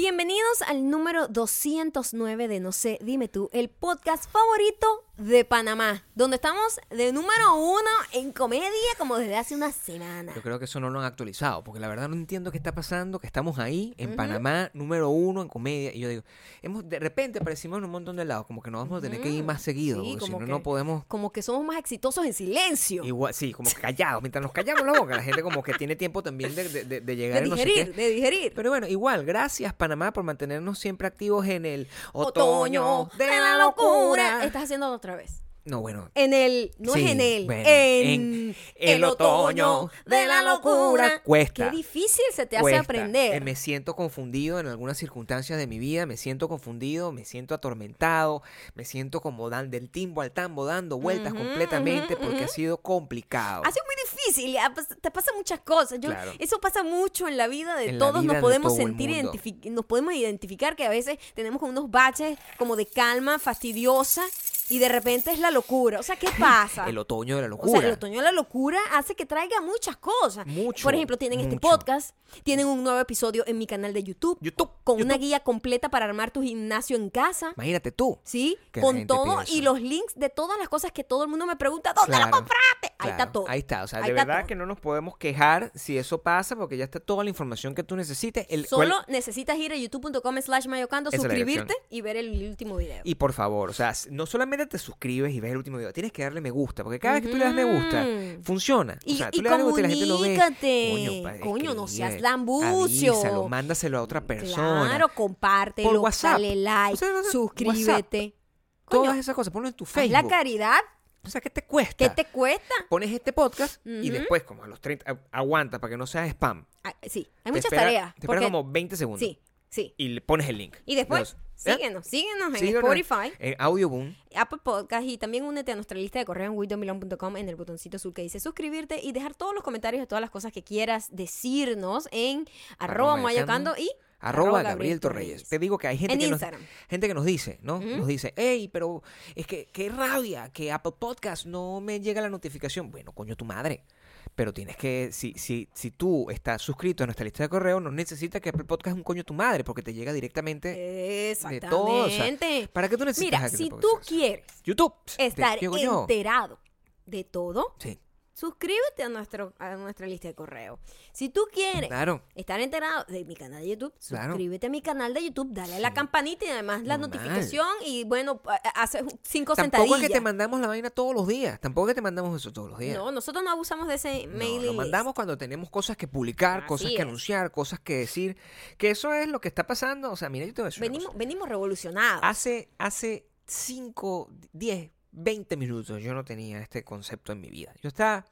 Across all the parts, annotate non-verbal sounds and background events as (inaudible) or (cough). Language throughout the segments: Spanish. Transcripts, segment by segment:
Bienvenidos al número 209 de No sé, dime tú, el podcast favorito de Panamá, donde estamos de número uno en comedia como desde hace una semana. Yo creo que eso no lo han actualizado, porque la verdad no entiendo qué está pasando, que estamos ahí, en Panamá, número uno en comedia, y yo digo, hemos de repente aparecimos en un montón de lados, como que nos vamos a tener que ir más seguido, Sí, porque si como no, que- no podemos... Como que somos más exitosos en silencio. Igual, sí, como que callados, mientras nos callamos la boca, la gente como que tiene tiempo también de, de- de- de llegar de y no sé digerir, qué. de digerir. Pero bueno, igual, gracias Panamá por mantenernos siempre activos en el Otoño otoño de la locura. Estás haciendo otra vez. No, bueno, En el, no Sí, es en el, bueno, en, en el otoño de la locura. Cuesta. Qué difícil se te hace aprender. Eh, me siento confundido en algunas circunstancias de mi vida, me siento confundido, me siento atormentado, me siento como dan, del timbo al tambo dando vueltas completamente porque ha sido complicado. Ha sido muy difícil, pues, te pasan muchas cosas. Yo, Claro. Eso pasa mucho en la vida de En todos. vida nos de podemos todo sentir, nos podemos identificar que a veces tenemos unos baches como de calma fastidiosa y de repente es la locura. O sea, ¿qué pasa? El otoño de la O locura. sea, el otoño de la locura hace que traiga muchas cosas. Mucho, Por ejemplo, tienen este podcast, tienen un nuevo episodio en mi canal de YouTube, YouTube. con YouTube. una guía completa para armar tu gimnasio en casa. Imagínate tú. ¿Sí? Que la Con todo y los links de todas las cosas que todo el mundo me pregunta, ¿dónde lo Claro, compraste? Ahí está todo. Ahí está. O sea, Ahí de verdad todo. que no nos podemos quejar si eso pasa porque ya está toda la información que tú necesites. El, Solo cual- necesitas ir a youtube.com slash mayocando, la suscribirte y ver el último video. Y por favor, o sea, no solamente te suscribes y ves el último video, tienes que darle me gusta, porque cada vez que tú le das me gusta, funciona. Y, o sea, y tú le das me gusta y la gente lo ve. pa, Coño, no seas lambucio. Avísalo, mándaselo a otra persona. Claro, compártelo, Por WhatsApp. dale like, O sea, no sé, suscríbete. Todas Coño, esas cosas, ponlo en tu Facebook. la caridad. O sea, ¿qué te cuesta? ¿Qué te cuesta? Pones este podcast y después, como a los 30, a- aguanta para que no sea spam. Ah, sí, hay Te muchas espera- tareas. Te espera porque- como 20 segundos. Sí, sí. Y le pones el link. Y después, Entonces. Síguenos, síguenos en Síguenos Spotify. En Audioboom. Apple Podcast y también únete a nuestra lista de correo en widomilon.com en el botoncito azul que dice suscribirte y dejar todos los comentarios de todas las cosas que quieras decirnos en arroba mayocando y Arroba Gabriel Torreyes. Te digo que hay gente En que nos, gente que nos dice, ¿no? Nos dice, hey, pero es que qué rabia que Apple Podcast no me llega la notificación. Bueno, coño, tu madre. Pero tienes que, si, si, si tú estás suscrito a nuestra lista de correo, no necesitas que Apple Podcast es un coño tu madre, porque te llega directamente de todo. o sea, Exactamente. ¿Para qué tú necesitas Mira, si tú quieres YouTube. estar enterado de todo, Sí, suscríbete a, nuestro, a nuestra lista de correo. Si tú quieres claro. estar enterado de mi canal de YouTube, Claro. suscríbete a mi canal de YouTube, dale a la campanita y además la Normal. notificación y bueno, a- a- hace cinco Tampoco es que sentadillas. te mandamos la vaina todos los días. Tampoco es que te mandamos eso todos los días. No, nosotros no abusamos de ese No, mailing lo mandamos cuando tenemos cosas que publicar, Así cosas es. que anunciar, cosas que decir. Que eso es lo que está pasando. O sea, mira, yo te voy a decir Venimos, venimos revolucionados. Hace, hace 5, 10, 20 minutos yo no tenía este concepto en mi vida. Yo estaba...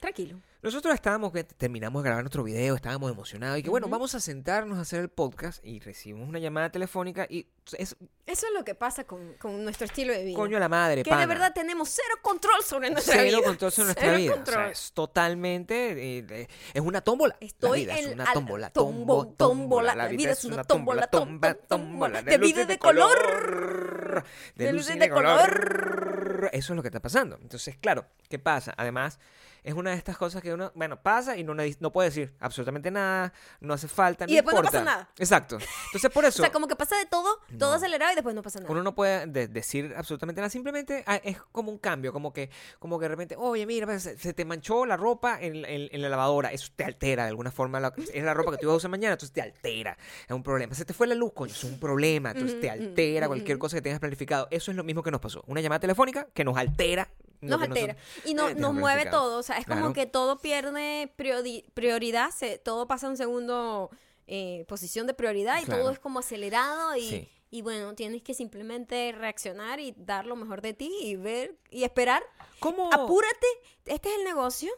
Tranquilo. Nosotros estábamos, que terminamos de grabar nuestro video, estábamos emocionados y que bueno, Ujú. vamos a sentarnos a hacer el podcast y recibimos una llamada telefónica y es Eso es lo que pasa con, con nuestro estilo de vida. coño la madre, que pana. de verdad tenemos cero control sobre nuestra cero vida. control sobre (laughs) nuestra Cero vida. O control. sea, es totalmente. eh, eh, es una tómbola. La Estoy vida es en una al- tómbola. tombo- tómbola. La vida es una tómbola, tomba, tómbola. De vida y de color. De De y de de color. Eso es lo que está pasando. Entonces, claro, ¿qué pasa? Además, es una de estas cosas que uno, bueno, pasa y no, no puede decir absolutamente nada, no hace falta, no Y después no importa. pasa nada. Exacto. Entonces, por (laughs) eso. O sea, como que pasa de todo, todo No. acelerado y después no pasa nada. Uno no puede de- decir absolutamente nada, simplemente ah, es como un cambio, como que, como que de repente, oye, mira, pues, se, se te manchó la ropa en, en- en la lavadora, eso te altera de alguna forma, la- es la ropa que tú ibas a usar mañana, entonces te altera, es un problema. Se te fue la luz, coño, es un problema, entonces te Ujú, ujú, altera ujú, cualquier ujú. cosa que tengas planificado. Eso es lo mismo que nos pasó, una llamada telefónica que nos altera. Nos altera. nosotros, Y no- eh, nos mueve todo. O sea, es como Claro. que todo pierde priori- prioridad, se- todo pasa en segundo eh, posición de prioridad y Claro. todo es como acelerado y, Sí. y bueno, tienes que simplemente reaccionar y dar lo mejor de ti y ver y esperar. ¿Cómo? Apúrate, este es el negocio.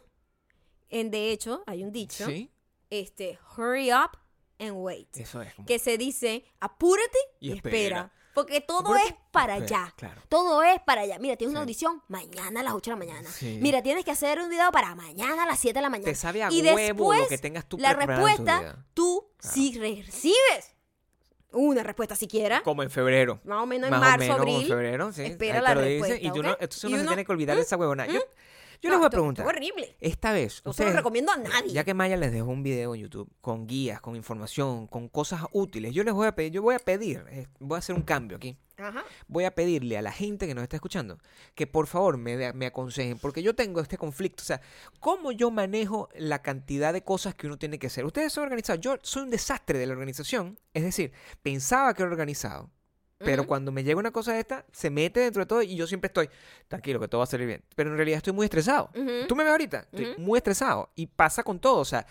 En, de hecho, hay un dicho, Sí, este, hurry up and wait. eso es. como- Que se dice, apúrate y, Y espera. espera. Porque todo es para allá. claro. Todo es para allá. Mira, tienes una Sí. audición mañana a las 8 de la mañana. Sí. Mira, tienes que hacer un video para mañana a las 7 de la mañana. Te sabe a y huevo después, lo que tengas tú la en tu respuesta, vida. tú Claro. si recibes una respuesta siquiera, Como en febrero. más o menos en marzo, o menos como en abril, febrero, sí. espera ahí la respuesta, dicen, y tú no, entonces Y uno se tiene que olvidar de esa huevona. Yo, Yo No, les voy a preguntar. horrible. Esta vez, No se lo ustedes, recomiendo a nadie. ya que Maya les dejó un video en YouTube con guías, con información, con cosas útiles, yo les voy a pedir, yo voy a pedir, eh, voy a hacer un cambio aquí. Ajá. Voy a pedirle a la gente que nos está escuchando que por favor me, me aconsejen, porque yo tengo este conflicto. O sea, ¿cómo yo manejo la cantidad de cosas que uno tiene que hacer? Ustedes son organizados. Yo soy un desastre de la organización. Es decir, pensaba que era organizado. Pero cuando me llega una cosa de esta, se mete dentro de todo y yo siempre estoy, tranquilo, que todo va a salir bien. Pero en realidad estoy muy estresado. Ujú. Tú me ves ahorita, estoy muy estresado. Y pasa con todo. O sea,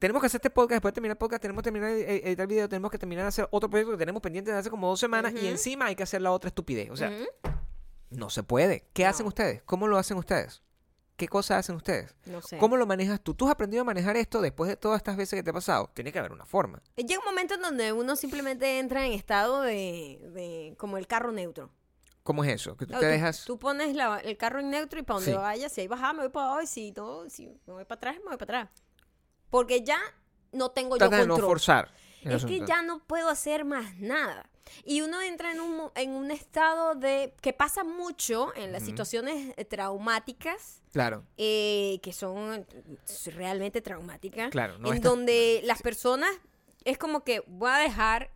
tenemos que hacer este podcast, después de terminar el podcast, tenemos que terminar de ed- editar el video, tenemos que terminar de hacer otro proyecto que tenemos pendiente de hace como dos semanas y encima hay que hacer la otra estupidez. O sea, no se puede. ¿Qué hacen ustedes? ¿Cómo lo hacen ustedes? ¿Qué cosas hacen ustedes? No sé. ¿Cómo lo manejas tú? ¿Tú has aprendido a manejar esto después de todas estas veces que te ha pasado? Tiene que haber una forma. Llega un momento en donde uno simplemente entra en estado de, de como el carro neutro. ¿Cómo es eso? Que tú No, te tú, dejas... tú pones la- el carro en neutro y para donde Sí. vaya, si hay bajada, me voy para abajo y si no, si me voy para atrás, me voy para atrás. Porque ya no tengo yo Tratas de no control. forzar. es que asunto. ya no puedo hacer más nada. Y uno entra en un, en un estado de que pasa mucho en las situaciones eh, traumáticas, Claro, eh, que son realmente traumáticas, claro. No en donde las personas es como que voy a dejar,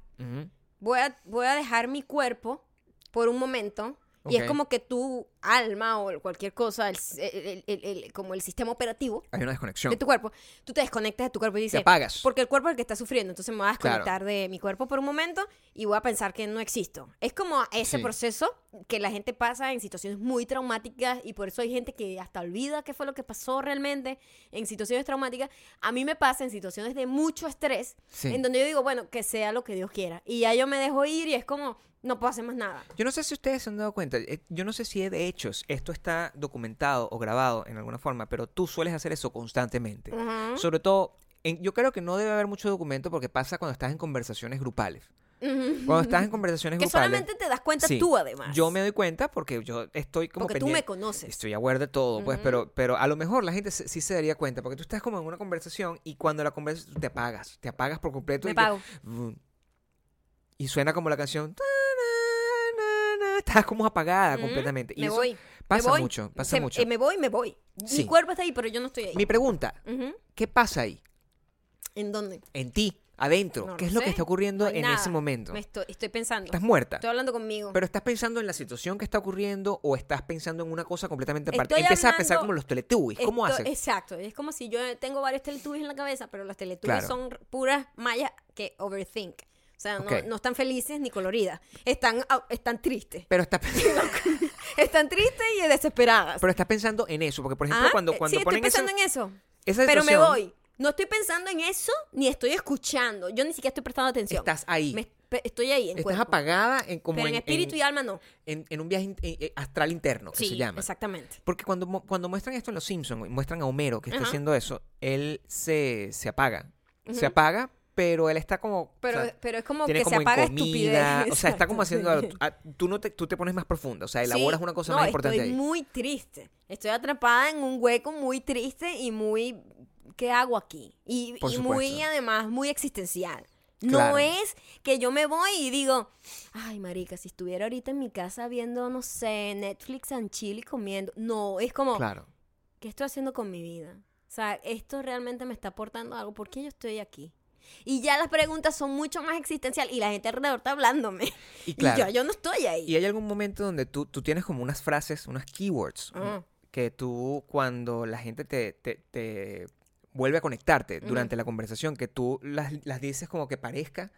voy a, voy a dejar mi cuerpo por un momento. Y es como que tu alma o cualquier cosa, el- el- el- como el sistema operativo Hay una desconexión. de tu cuerpo, tú te desconectas de tu cuerpo y Te dices, apagas. porque el cuerpo es el que está sufriendo, entonces me voy a Claro. desconectar de mi cuerpo por un momento y voy a pensar que no existo. Es como ese Sí. proceso que la gente pasa en situaciones muy traumáticas y por eso hay gente que hasta olvida qué fue lo que pasó realmente en situaciones traumáticas. A mí me pasa en situaciones de mucho estrés, Sí. en donde yo digo, bueno, que sea lo que Dios quiera. Y ya yo me dejo ir y es como, no puedo hacer más nada. Yo no sé si ustedes se han dado cuenta, eh, yo no sé si de hechos esto está documentado o grabado en alguna forma, pero tú sueles hacer eso constantemente. Sobre todo, en- yo creo que no debe haber mucho documento porque pasa cuando estás en conversaciones grupales. Cuando estás en conversaciones Que grupales. solamente te das cuenta sí, tú además. Yo me doy cuenta porque yo estoy como porque tú me conoces. Estoy aware de todo, pues, pero, pero a lo mejor la gente se- sí se daría cuenta, porque tú estás como en una conversación y cuando la conversación te apagas, te apagas por completo. Me y que- pago. Vum. y suena como la canción. Estás como apagada Ujú. completamente. Y Me eso voy. pasa me voy. mucho, pasa Se- mucho. eh, me voy, me voy. Sí. Mi cuerpo está ahí, pero yo no estoy ahí. Mi pregunta, Ujú. ¿qué pasa ahí? ¿En dónde? En ti, adentro. No ¿Qué lo es lo que está ocurriendo No en nada. ese momento? Me estoy, estoy pensando. Estás muerta. Estoy hablando conmigo. Pero estás pensando en la situación que está ocurriendo o estás pensando en una cosa completamente aparte. Estoy Empiezas a pensar como los teletubbies. ¿Cómo haces? Exacto. Es como si yo tengo varios teletubbies en la cabeza, pero los teletubbies Claro. son puras mallas que overthink. O sea, no, están felices ni coloridas. Están, ah, están tristes. Pero estás, (laughs) (laughs) Están tristes y desesperadas. pero estás pensando en eso. Porque, por ejemplo, Ah, cuando, eh, cuando sí, ponen estoy eso- pensando en eso. Pero me voy. No estoy pensando en eso, ni estoy escuchando. Yo ni siquiera estoy prestando atención. Estás ahí. Me- estoy ahí, en estás cuerpo. apagada en, como Pero en, en, espíritu en- y alma no. en- en un viaje eh, eh, astral interno, que Sí, se llama. exactamente. Porque cuando, cuando muestran esto en Los Simpsons, muestran a Homero que está Ajá. haciendo eso, él se, se apaga. Se apaga, pero él está como... Pero, o sea, pero es como que como se apaga comida, estupidez. o sea, está como haciendo... Tú, no te, tú te pones más profunda, o sea, Sí, elaboras una cosa no, más importante estoy ahí. muy triste. Estoy atrapada en un hueco muy triste y muy... ¿Qué hago aquí? Y, y muy, además, muy existencial. Claro. No es que yo me voy y digo, ay, marica, si estuviera ahorita en mi casa viendo, no sé, Netflix and chill y comiendo. No, es como, Claro. ¿qué estoy haciendo con mi vida? O sea, esto realmente me está aportando algo. ¿Por qué yo estoy aquí? Y ya las preguntas son mucho más existenciales y la gente alrededor está hablándome. (laughs) Y claro. Y yo, yo no estoy ahí. Y hay algún momento donde tú, tú tienes como unas frases, unas keywords, Ah. que tú cuando la gente te, te, te vuelve a conectarte durante la conversación, que tú las, las dices como que parezca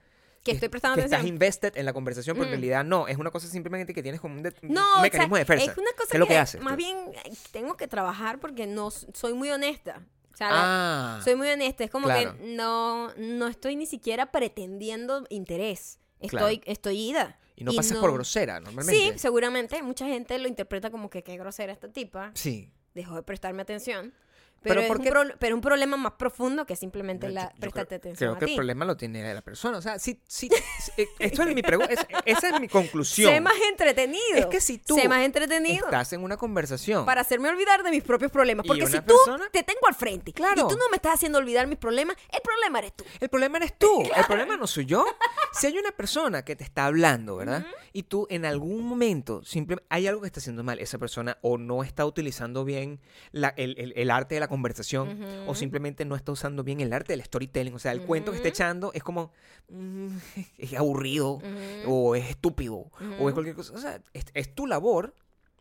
que estoy prestando que atención. estás invested en la conversación, pero en Mm. realidad no, es una cosa simplemente que tienes como un, de- un No, o sea, mecanismo de defensa. es una cosa ¿Qué es lo que haces más tú? bien eh, tengo que trabajar porque no soy muy honesta. Sea, la- Ah, soy muy honesta. Es como claro. que no, no estoy ni siquiera pretendiendo interés. Claro. Estoy, estoy ida. y no pasas por grosera, normalmente. Sí, seguramente. Mucha gente lo interpreta como que qué grosera esta tipa. Sí. Dejó de prestarme atención. Pero, Pero es un pro- pero un problema más profundo que simplemente Yo- la, prestarte atención creo a que ti. el problema lo tiene la persona. O sea, si, si, eh, esto es mi pregunta. esa es mi conclusión. Sé más entretenido. Es que si tú Sé más entretenido. Estás en una conversación. Para hacerme olvidar de mis propios problemas. Porque si tú persona- te tengo al frente Claro. y tú no me estás haciendo olvidar mis problemas, el problema eres tú. El problema eres tú, el problema no soy yo. Si hay una persona que te está hablando, ¿verdad? Y tú en algún momento simplemente hay algo que está haciendo mal, esa persona o no está utilizando bien la- el, el- el arte de la conversación o simplemente no está usando bien el arte del storytelling. O sea, el cuento que está echando es como mm, (laughs) es aburrido o es estúpido o es cualquier cosa. O sea, es, es tu labor.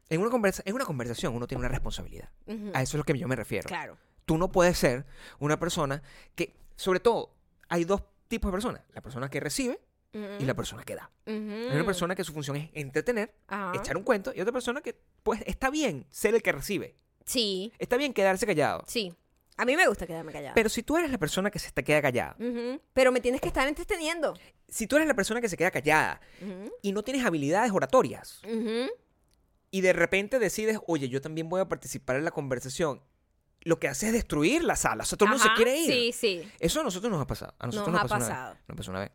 En una, conversa, en una conversación uno tiene una responsabilidad. A eso es lo que yo me refiero Claro. tú no puedes ser una persona que, sobre todo, hay dos tipos de personas. La persona que recibe y la persona que da. Hay una persona que su función es entretener, Ajá. echar un cuento, y otra persona que, pues, está bien ser el que recibe. Sí, Está bien quedarse callado. sí. A mí me gusta quedarme callada. Pero si tú eres la persona que se te queda callada, Ujú. Pero me tienes que estar entreteniendo. si tú eres la persona que se queda callada Ujú. y no tienes habilidades oratorias, Ujú. y de repente decides, oye, yo también voy a participar en la conversación, lo que hace es destruir la sala. O sea, todo el mundo se Ajá. quiere ir. Sí, sí. Eso a nosotros nos ha pasado. A nosotros Nos nos, ha pasó Una pasado. vez. Nos pasó una vez.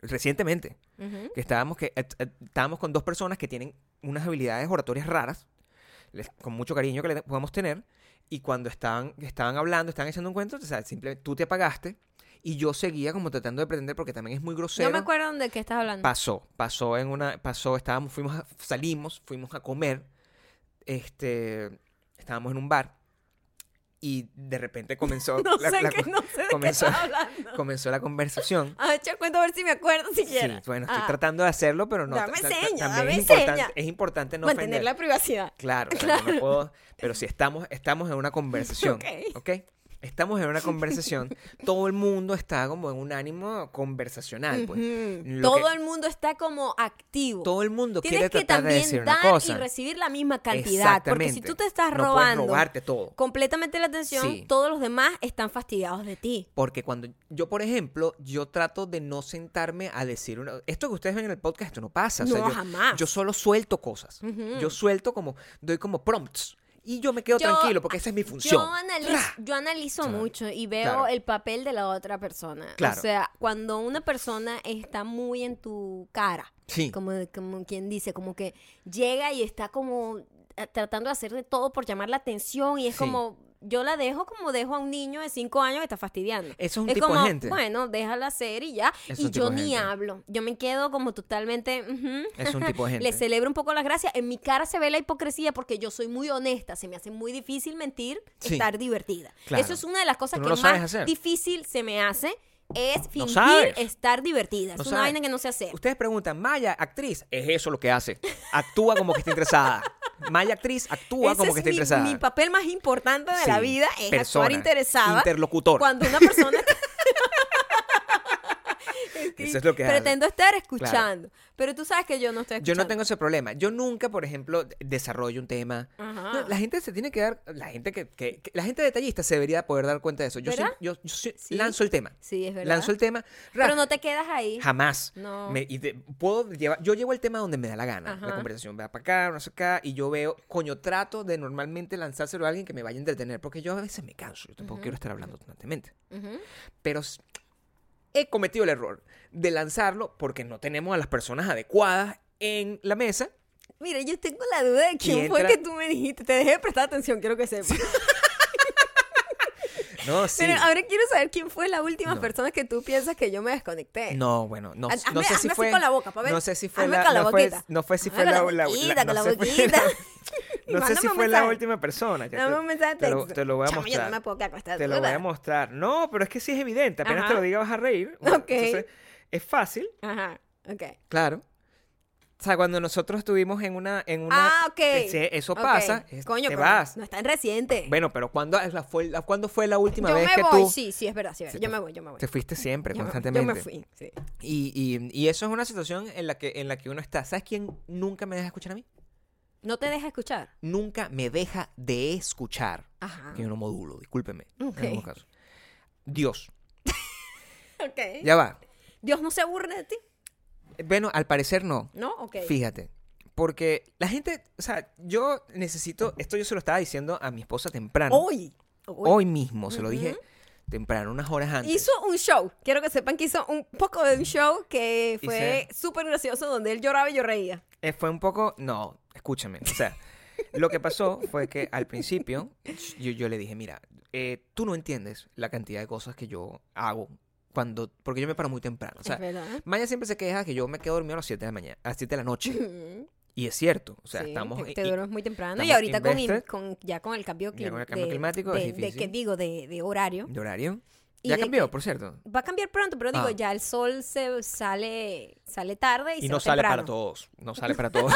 Recientemente, Ujú. que estábamos, que, eh, eh, estábamos con dos personas que tienen unas habilidades oratorias raras, les- con mucho cariño que le podemos tener, y cuando estaban, estaban hablando, estaban echando un cuento, o sea, simplemente tú te apagaste y yo seguía como tratando de pretender porque también es muy grosero. No me acuerdo de qué estás hablando. Pasó, pasó en una, pasó, estábamos, fuimos, a- salimos, fuimos a comer, este, estábamos en un bar y de repente (laughs) comenzó, no la- sé, la qué, co- no sé de comenzó- qué estás hablando. (laughs) comenzó la conversación. Ah, echa cuento a ver si me acuerdo siquiera. Sí, bueno, estoy Ah, tratando de hacerlo, pero no. Dame seña, dame es importante, seña. es importante no Mantener ofender. la privacidad. Claro, no (laughs) puedo, pero si estamos, estamos en una conversación, Ok. ¿ok? Estamos en una conversación, (laughs) todo el mundo está como en un ánimo conversacional, pues. Todo que- el mundo está como activo. todo el mundo Tienes quiere que tratar de decir también una dar cosa. y recibir la misma cantidad. Porque si tú te estás No robando robarte todo. completamente la atención, Sí. todos los demás están fastidiados de ti. Porque cuando yo, por ejemplo, yo trato de no sentarme a decir una... Esto que ustedes ven en el podcast, esto no pasa. o sea, No, yo, jamás. Yo solo suelto cosas. Yo suelto como, doy como prompts. Y yo me quedo Yo- tranquilo porque esa es mi función. Yo analizo, yo analizo Claro. mucho y veo Claro. el papel de la otra persona. Claro. O sea, cuando una persona está muy en tu cara, Sí. como, como quien dice, como que llega y está como eh, tratando de hacer de todo por llamar la atención y es Sí. como, yo la dejo como dejo a un niño de 5 años que está fastidiando. Eso es un es tipo como, de gente. bueno, déjala hacer y ya. Es y yo ni hablo. Yo me quedo como totalmente... Es un tipo de (laughs) gente. Le celebro un poco las gracias. En mi cara se ve la hipocresía porque yo soy muy honesta. Se me hace muy difícil mentir, Sí. estar divertida. Claro. Eso es una de las cosas no que más hacer. difícil se me hace. Es fingir estar divertida. No es una sabes. vaina que no se hace. Ustedes preguntan, Maya, actriz, es eso lo que hace. Actúa como que está interesada. (laughs) Maya, actriz, actúa Ese como es que está mi, interesada. mi papel más importante de la vida es Persona, actuar interesada. interlocutor. Cuando una persona (laughs) (laughs) Eso es lo que hace. pretendo estar escuchando. Pero tú sabes que yo no estoy Yo escuchando. no tengo ese problema. Yo nunca, por ejemplo, desarrollo un tema. No, la gente se tiene que dar, la gente que, que- que- la gente detallista se debería poder dar cuenta de eso. Yo, yo, yo Sí. lanzo el tema. Sí, es verdad. Lanzo el tema. Pero no te quedas ahí. Jamás. No. Me- y te- puedo llevar, yo llevo el tema donde me da la gana. La conversación va para acá, no sé acá, y yo veo, coño, trato de normalmente lanzárselo a alguien que me vaya a entretener, porque yo a veces me canso, yo tampoco quiero estar hablando constantemente. Pero he cometido el error de lanzarlo porque no tenemos a las personas adecuadas en la mesa. Mira, yo tengo la duda de quién fue entra- que tú me dijiste. Te dejé de prestar atención, quiero que sepas. (laughs) No, sí. Pero ahora quiero saber quién fue la última No. persona que tú piensas que yo me desconecté. No, bueno, no, Haz- no hazme- sé si hazme así fue. con la boca, ver. No sé si fue Hazme la. con la no, fue, no fue si Hazme fue la. la la- boquita, la- con no la sé. (laughs) No sé si fue la última persona. ya Dame te- de te lo-. Te lo voy a Chamo, yo mostrar. no me puedo quedar Te lo voy a mostrar. No, pero es que sí es evidente. Apenas Ajá. te lo diga vas a reír. (laughs) Ok. Entonces, es fácil, Ajá, ok. claro. O sea, cuando nosotros estuvimos en una... En una Ah, ok. eso pasa. es- Coño, te vas. no es tan reciente. Bueno, pero ¿cuándo, es la- fue, la, ¿cuándo fue la última yo vez me que voy, tú... sí, sí, es verdad, sí, es verdad. Sí, yo te- me voy, yo me voy. Te fuiste siempre, Yo me- constantemente. Yo me fui, sí. Y, y- y eso es una situación en la, que, en la que uno está. ¿Sabes quién nunca me deja escuchar a mí? No te deja escuchar. Nunca me deja de escuchar. Ajá. Que yo no modulo, discúlpeme. Ok. En casos. Dios. (laughs) Ok. Ya va. Dios no se aburre de ti, Bueno, al parecer no. ¿no? Ok. Fíjate. Porque la gente, o sea, yo necesito, esto yo se lo estaba diciendo a mi esposa temprano. Hoy. Uy. Hoy mismo, se lo dije Ujú. temprano, unas horas antes. Hizo un show. Quiero que sepan que hizo un poco de un show que fue súper gracioso donde él lloraba y yo reía. Eh, fue un poco, no, escúchame, o sea, lo que pasó fue que al principio yo, yo le dije, mira, eh, tú no entiendes la cantidad de cosas que yo hago cuando, porque yo me paro muy temprano, o sea. Maya siempre se queja que yo me quedo dormido a las 7 de la mañana, a las 7 de la noche, y es cierto, o sea, Sí, estamos... te, duermes muy temprano y ahorita con, ya con el cambio, Ya con el cambio de- climático de, es de- que digo de, de horario ¿De horario? Ya cambió, por cierto. va a cambiar pronto pero digo Ah. ya el sol se sale sale tarde y, Y se no va sale para todos, no sale para (laughs) todos.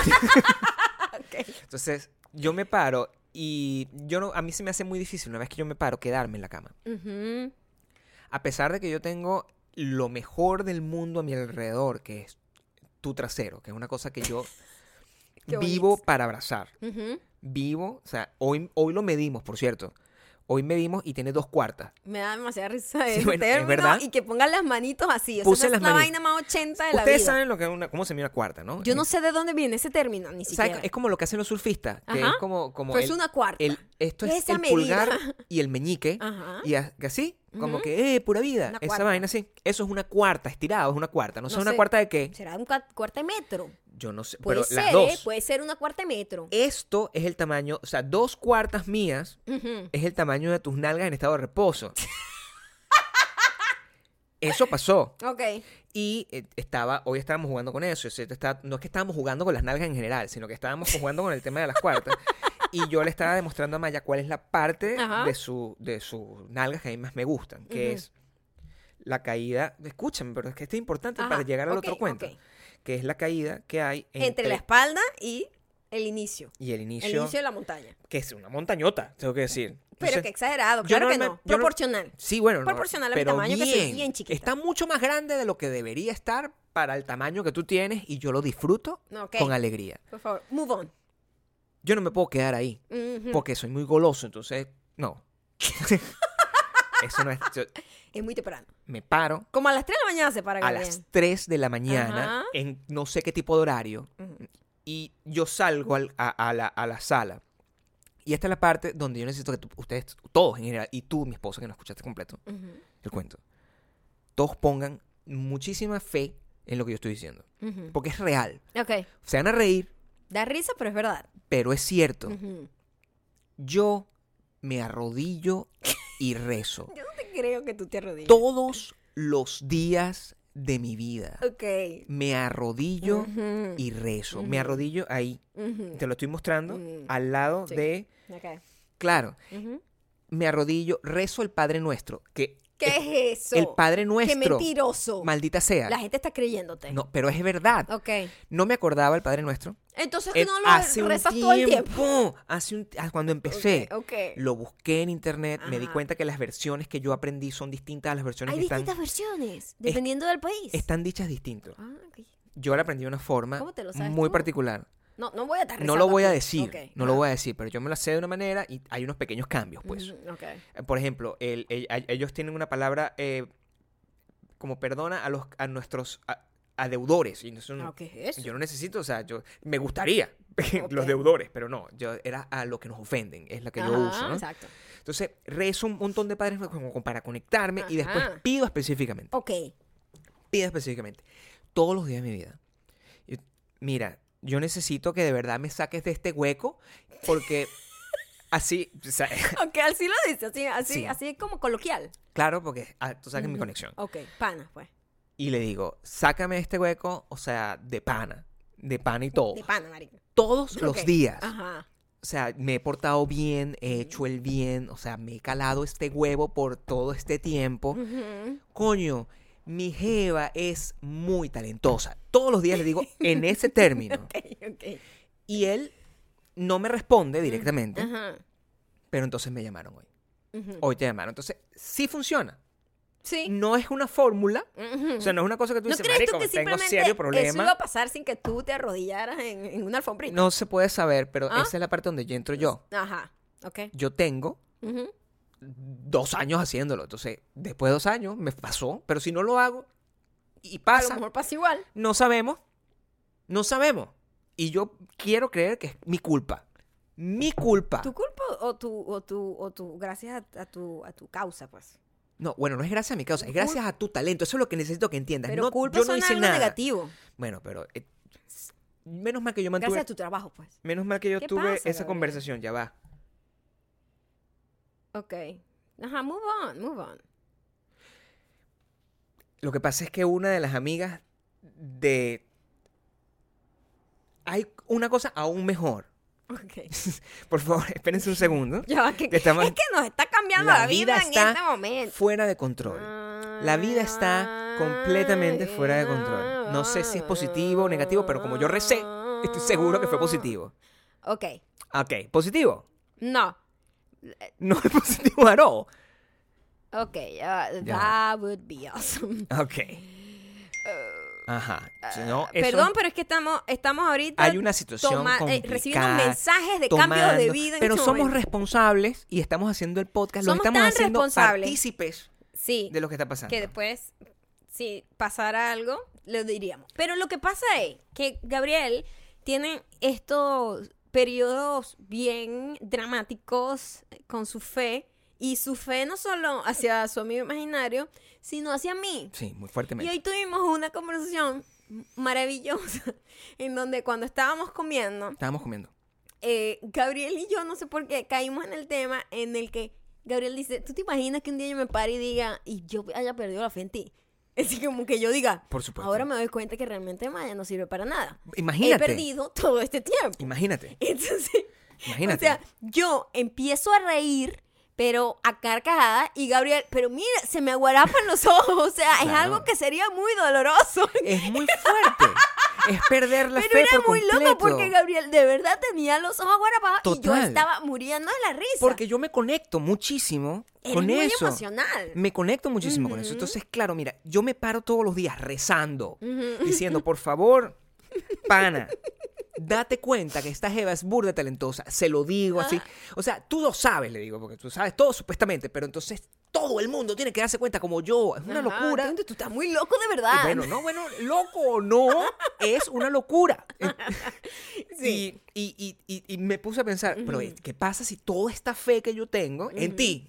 Entonces, yo me paro y yo no, a mí se me hace muy difícil una vez que yo me paro quedarme en la cama. Ujú. A pesar de que yo tengo lo mejor del mundo a mi alrededor, que es tu trasero, que es una cosa que yo (laughs) vivo para abrazar. Vivo, o sea, hoy, hoy lo medimos, por cierto. Hoy medimos y tiene dos cuartas. Me da demasiada risa Sí, bueno, es verdad. y que pongan las manitos así. Puse Esa es la vaina más 80 de la Ustedes vida. saben lo que es una, cómo se mide una cuarta, ¿no? Yo no sé de dónde viene ese término, ni siquiera. Es como lo que hacen los surfistas, que Ajá. es como, como Pues el- una cuarta. el- esto es Esa el medida. pulgar (laughs) y el meñique. Ajá. Y así, como que, eh, pura vida. Una Esa cuarta. vaina así. Eso es una cuarta, estirado, es una cuarta. No, sé No una sé. cuarta de qué. Será un cua- cuarto de metro. Yo no sé. Puede pero ser, las dos. ¿eh? Puede ser una cuarta de metro. Esto es el tamaño, o sea, dos cuartas mías es el tamaño de tus nalgas en estado de reposo. Eso pasó. Ok. Y eh, estaba, hoy estábamos jugando con eso. está- no es que estábamos jugando con las nalgas en general, sino que estábamos jugando con el tema de las cuartas. Y yo le estaba demostrando a Maya cuál es la parte Ajá. de su de sus nalgas que a mí más me gustan, que es la caída. Escúchame, pero es que esto es importante Ajá, para llegar al otro cuento. Que es la caída que hay entre, Entre la espalda y el inicio. y el El inicio, inicio de la montaña. que es una montañota, tengo que decir. Pero qué exagerado. Claro que no. Proporcional. Sí, bueno, no, proporcional a mi tamaño, que soy bien. bien chiquita. Está mucho más grande de lo que debería estar para el tamaño que tú tienes y yo lo disfruto con alegría. Por favor, move on. Yo no me puedo quedar ahí porque soy muy goloso, entonces no. (laughs) Eso no es. yo Es muy temprano. me paro Como a las 3 de la mañana se para a Gabriel. las 3 de la mañana Ajá. en no sé qué tipo de horario y yo salgo al- a, a la, a la sala. Y esta es la parte donde yo necesito que tú- ustedes, todos en general, y tú, mi esposa, que no escuchaste completo Ujú. el cuento, todos pongan muchísima fe en lo que yo estoy diciendo. Porque es real. Ok. Se van a reír, Da risa, pero es verdad. pero es cierto. Yo me arrodillo y rezo. (laughs) Yo creo que tú te arrodilles. Todos los días de mi vida. Ok. Me arrodillo y rezo. Me arrodillo ahí. Te lo estoy mostrando al lado Sí. de... Ok. Claro, me arrodillo, rezo el Padre Nuestro. Que ¿Qué es eso? el Padre Qué Nuestro, mentiroso. maldita sea. La gente está creyéndote. No, pero es verdad. Ok. No me acordaba el Padre Nuestro. Entonces Eh, no lo hace un rezas todo el tiempo. tiempo, Hace un, ah, cuando empecé. Lo busqué en internet, me di cuenta que las versiones que yo aprendí son distintas a las versiones Hay que están, distintas versiones, dependiendo del país. están dichas distintos. Ah, ok. Yo la aprendí de una forma ¿Cómo te lo muy tú? particular. No, no voy a No lo voy a decir, no lo voy a decir, pero yo me la sé de una manera y hay unos pequeños cambios, pues. Eh, Por ejemplo, el- el- a- ellos tienen una palabra eh, como perdona a los a nuestros a- adeudores. Y eso no- Ah, ¿Qué es eso? yo no necesito, o sea, yo me gustaría (laughs) los Ok. deudores, pero no, yo era a lo que nos ofenden, es la que yo Ajá, uso, ¿no? Exacto. Entonces, rezo un montón de padres como para conectarme y después Ajá. pido específicamente. Ok. Pido específicamente. Todos los días de mi vida. Yo- mira, yo necesito que de verdad me saques de este hueco porque (laughs) así, o sea, (laughs) Ok, así lo dice, así, así, Sí. así como coloquial. claro, porque ah, tú sabes mi Ujú. conexión. Ok, pana, pues. Y le digo, sácame este hueco, o sea, de pana. De pana y todo. De pana, marica. Todos los días. Ajá. O sea, me he portado bien, he hecho el bien, o sea, me he calado este huevo por todo este tiempo. Ujú. Coño, mi jeva es muy talentosa. Todos los días le digo (laughs) en ese término. Y él no me responde directamente, pero entonces me llamaron hoy. Hoy te llamaron. Entonces, sí funciona. Sí. No es una fórmula. O sea, no es una cosa que tú ¿No dices, crees tú que tengo serio eso iba problema. a pasar sin que tú te arrodillaras en, en una alfombrita? No se puede saber, pero ¿Ah? esa es la parte donde yo entro yo. Ajá. Ok. Yo tengo dos años haciéndolo. Entonces, después de dos años me pasó. Pero si no lo hago y A lo pasa, mejor pasa igual. no sabemos. No sabemos. Y yo quiero creer que es mi culpa. mi culpa. ¿Tu culpa o tu, o tu, o tu, gracias a, a tu, a tu causa, pues? No, bueno, no es gracias a mi causa, es gracias a tu talento. Eso es lo que necesito que entiendas. Pero no, culpa yo no hice algo nada. negativo. Bueno, pero eh, menos mal que yo mantuve Gracias a tu trabajo, pues. menos mal que yo ¿Qué tuve pasa, esa Gabriel? conversación, ya va. Ok. Ajá, move on, move on. Lo que pasa es que una de las amigas de hay una cosa aún mejor. Ok. (laughs) Por favor, espérense un segundo. (laughs) Ya que, Que estamos- es que nos está cambiando la, vida, en está este momento. fuera de control. La vida está completamente fuera de control. No sé si es positivo o negativo, pero como yo recé, estoy seguro que fue positivo. Ok. Ok, positivo. No. No es positivo at all. Ok, that would be awesome. Ok. Ajá. Si no, eso- Perdón, pero es que estamos, estamos ahorita hay una situación toma- eh, recibiendo mensajes de cambio de tomando- vida. en pero este somos momento. responsables y estamos haciendo el podcast. Lo Somos estamos tan haciendo responsables. partícipes Sí. de lo que está pasando. que después, si pasara algo, lo diríamos. Pero lo que pasa es que Gabriel tiene estos periodos bien dramáticos con su fe. Y su fe no solo hacia su amigo imaginario, sino hacia mí. Sí, muy Y fuertemente. hoy tuvimos una conversación maravillosa (laughs) en donde cuando estábamos comiendo, Estábamos comiendo. eh, Gabriel y yo, no sé por qué, caímos en el tema en el que Gabriel dice, ¿tú te imaginas que un día yo me pare y diga, y yo haya perdido la fe en ti? (laughs) Así como que yo diga, Por supuesto. ahora me doy cuenta que realmente Maya no sirve para nada. Imagínate. He perdido todo este tiempo. Imagínate. (laughs) Entonces, Imagínate. o sea, yo empiezo a reír, pero a carcajada, y Gabriel, pero mira, se me aguarapan los (laughs) ojos, o sea, es algo que sería muy doloroso. (laughs) es muy fuerte. es perder la Pero fe era por muy completo. loco porque Gabriel de verdad tenía los ojos aguarapados y yo estaba muriendo de la risa. Porque yo me conecto muchísimo Eres con muy eso. emocional. Me conecto muchísimo con eso. Entonces, claro, mira, yo me paro todos los días rezando, diciendo, por favor, pana, date cuenta que esta jeva es burda talentosa. Se lo digo así. O sea, tú lo sabes, le digo, porque tú sabes todo supuestamente, pero entonces todo el mundo tiene que darse cuenta como yo. Es una Ajá, locura. entonces Tú estás muy loco de Y verdad. Bueno, no, bueno, loco o no, es una locura. (laughs) Sí. Y, y- y- y- y me puse a pensar, pero ¿qué pasa si toda esta fe que yo tengo en ti,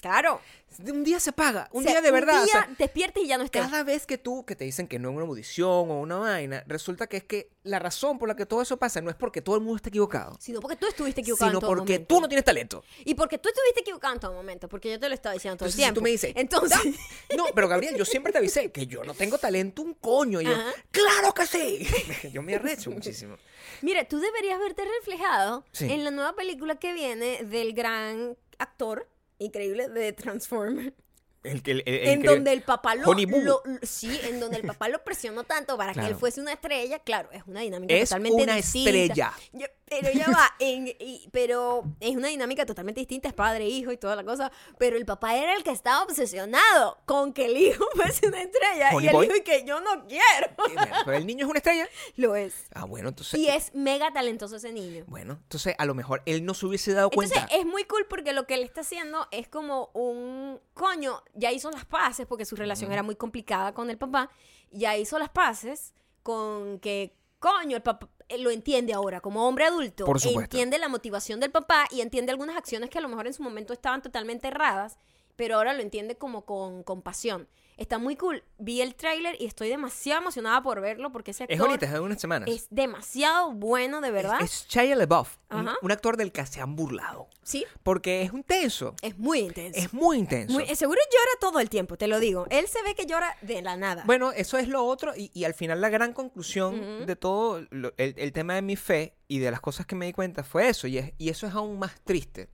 claro. un día se apaga? Un O sea, día de verdad. o día sea, despiertas y ya no estás. cada vez que tú, que te dicen que no es una audición o una vaina, resulta que es que la razón por la que todo eso pasa no es porque todo el mundo está equivocado, Sino porque tú estuviste equivocado sino en todo porque momento. tú no tienes talento. Y porque tú estuviste equivocado en todo momento, porque yo te lo estaba diciendo todo Entonces, el si tiempo. tú me dices, Entonces, No, pero Gabriel, yo siempre te avisé que yo no tengo talento un coño. Y yo. ¡claro que sí! (laughs) yo me arrecho muchísimo. Mira, tú deberías verte reflejado Sí. en la nueva película que viene del gran actor increíble de Transformers. El que, el- el en donde el papá lo, sí, en donde el papá lo presionó tanto para que él fuese una estrella, claro, es una dinámica Es totalmente una distinta. estrella. Yo- pero ya va, (laughs) en- y- pero es una dinámica totalmente distinta, es padre, hijo y toda la cosa, pero el papá era el que estaba obsesionado con que el hijo (laughs) fuese una estrella Honey y el boy. hijo y que yo no quiero. Eh, pero el niño es una estrella. (laughs) Lo es. Ah, bueno, entonces. Y es mega talentoso ese niño. Bueno, entonces a lo mejor él no se hubiese dado Entonces cuenta. es muy cool porque lo que él está haciendo es como un coño, ya hizo las paces porque su relación era muy complicada con el papá, ya hizo las paces con que coño, el papá lo entiende ahora como hombre adulto, Por supuesto. entiende la motivación del papá y entiende algunas acciones que a lo mejor en su momento estaban totalmente erradas, pero ahora lo entiende como con compasión. Está muy cool. Vi el tráiler y estoy demasiado emocionada por verlo porque ese actor es ahorita, es de unas semanas. es demasiado bueno, de verdad. Es, es Shia LaBeouf, un, actor del que se han burlado. sí, Porque es un tenso. es muy intenso. Es muy intenso. Muy- eh, seguro llora todo el tiempo, te lo digo. Él se ve que llora de la nada. Bueno, eso es lo otro. Y, y al final la gran conclusión de todo lo- el, el tema de mi fe y de las cosas que me di cuenta fue eso. Y, es- y eso es aún más triste.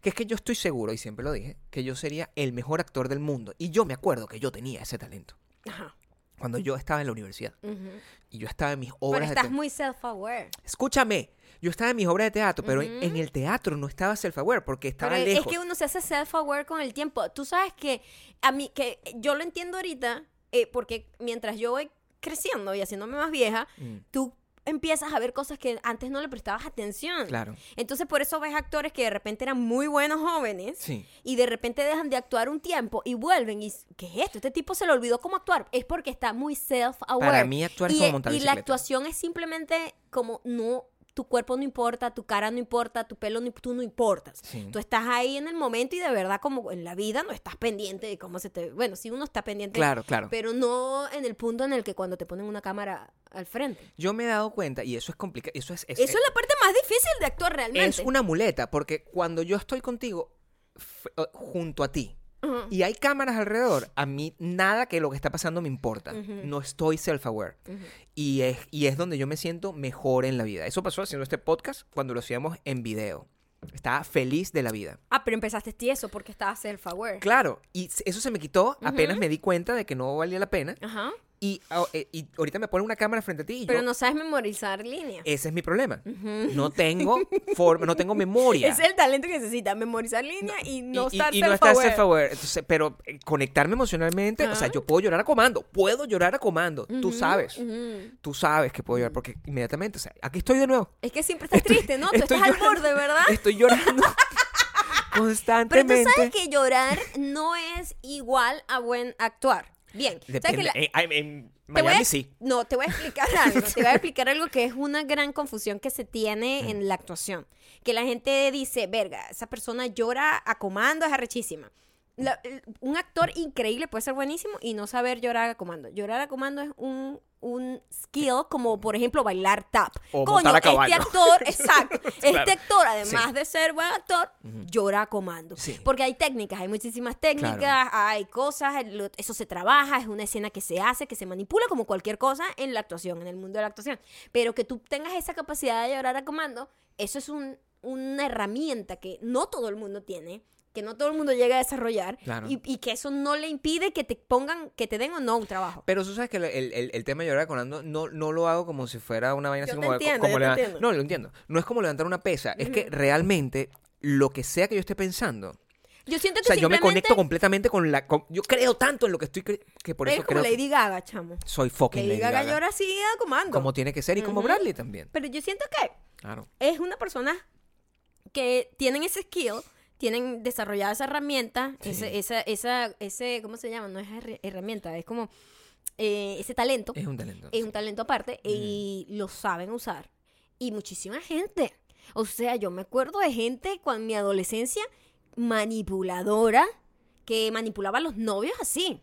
Que es que yo estoy seguro, y siempre lo dije, que yo sería el mejor actor del mundo. Y yo me acuerdo que yo tenía ese talento. Ajá. Cuando yo estaba en la universidad. Ujú. Y yo estaba en mis Pero obras de estás teatro. muy self-aware. Escúchame, yo estaba en mis obras de teatro, pero en- en el teatro no estaba self-aware porque estaba Pero lejos. es que uno se hace self-aware con el tiempo. Tú sabes que a mí, que yo lo entiendo ahorita, eh, porque mientras yo voy creciendo y haciéndome más vieja, Mm. tú empiezas a ver cosas que antes no le prestabas atención. Claro. Entonces por eso ves actores que de repente eran muy buenos jóvenes Sí. y de repente dejan de actuar un tiempo y vuelven y ¿qué es esto? Este tipo se le olvidó cómo actuar. Es porque está muy self-aware. Para mí actuar es como montar y la actuación es simplemente como no tu cuerpo no importa, tu cara no importa, tu pelo no, tú no importas. Sí. Tú estás ahí en el momento y de verdad como en la vida no estás pendiente de cómo se te. Bueno, sí uno está pendiente, Claro, claro. pero no en el punto en el que cuando te ponen una cámara al frente. Yo me he dado cuenta, y eso es complicado, eso es, es- Eso es la parte más difícil de actuar realmente. es una muleta, porque cuando yo estoy contigo, eh, junto a ti, Y hay cámaras alrededor, a mí nada que lo que está pasando me importa. No estoy self-aware. Y es, y es donde yo me siento mejor en la vida. Eso pasó haciendo este podcast cuando lo hacíamos en video. Estaba feliz de la vida. Ah, pero empezaste tieso porque estabas self-aware. Claro, y eso se me quitó apenas me di cuenta de que no valía la pena. Ajá. Y, ah, eh, y ahorita me ponen una cámara frente a ti y Pero yo- no sabes memorizar líneas. ese es mi problema. No tengo forma, no tengo memoria. (laughs) Es el talento que necesitas, memorizar líneas y no y, y- estar y no estar self-aware. pero eh, conectarme emocionalmente, o sea, yo puedo llorar a comando, puedo llorar a comando, tú sabes, tú sabes que puedo llorar porque inmediatamente, o sea, aquí estoy de nuevo. Es que siempre estás triste, ¿no? Tú estás al borde, ¿verdad? Estoy llorando (laughs) Pero tú constantemente. sabes que llorar no es igual a buen actuar. Bien. ¿sabes que Depende, la- en, a- sí. No, te voy a explicar (laughs) algo. Te voy a explicar algo que es una gran confusión que se tiene Mm. en la actuación. Que la gente dice, verga, esa persona llora a comando, es arrechísima. La- un actor increíble puede ser buenísimo y no saber llorar a comando. Llorar a comando es un, un skill como, por ejemplo, bailar tap. O Coño, a este actor, (laughs) exacto. Claro. Este actor, además Sí. de ser buen actor, llora a comando. Sí. Porque hay técnicas, hay muchísimas técnicas, hay cosas, eso se trabaja, es una escena que se hace, que se manipula como cualquier cosa en la actuación, en el mundo de la actuación. Pero que tú tengas esa capacidad de llorar a comando, eso es un- una herramienta que no todo el mundo tiene, que no todo el mundo llega a desarrollar Claro. y, y que eso no le impide que te pongan, que te den o no un trabajo. Pero tú sabes que el, el- el tema de llorar con Ando no, no lo hago como si fuera una vaina Yo así como, entiendo, como yo te. No, lo entiendo. No es como levantar una pesa. Es que realmente lo que sea que yo esté pensando. Yo siento O que sea, yo me conecto completamente con la. con- yo creo tanto en lo que estoy. cre- que por eso como creo. Lady Gaga, chamo. soy fucking Lady, Lady, Gaga, Gaga. llora así a comando. Como tiene que ser y como. Bradley también. Pero yo siento que Claro. es una persona que tienen ese skill, tienen desarrollada esa herramienta, Sí. ese, esa, esa, ese, ¿cómo se llama? No es her- herramienta, es como eh, ese talento, Es un talento. es un talento aparte y lo saben usar. Y muchísima gente. O sea, yo me acuerdo de gente con mi adolescencia manipuladora que manipulaba a los novios así.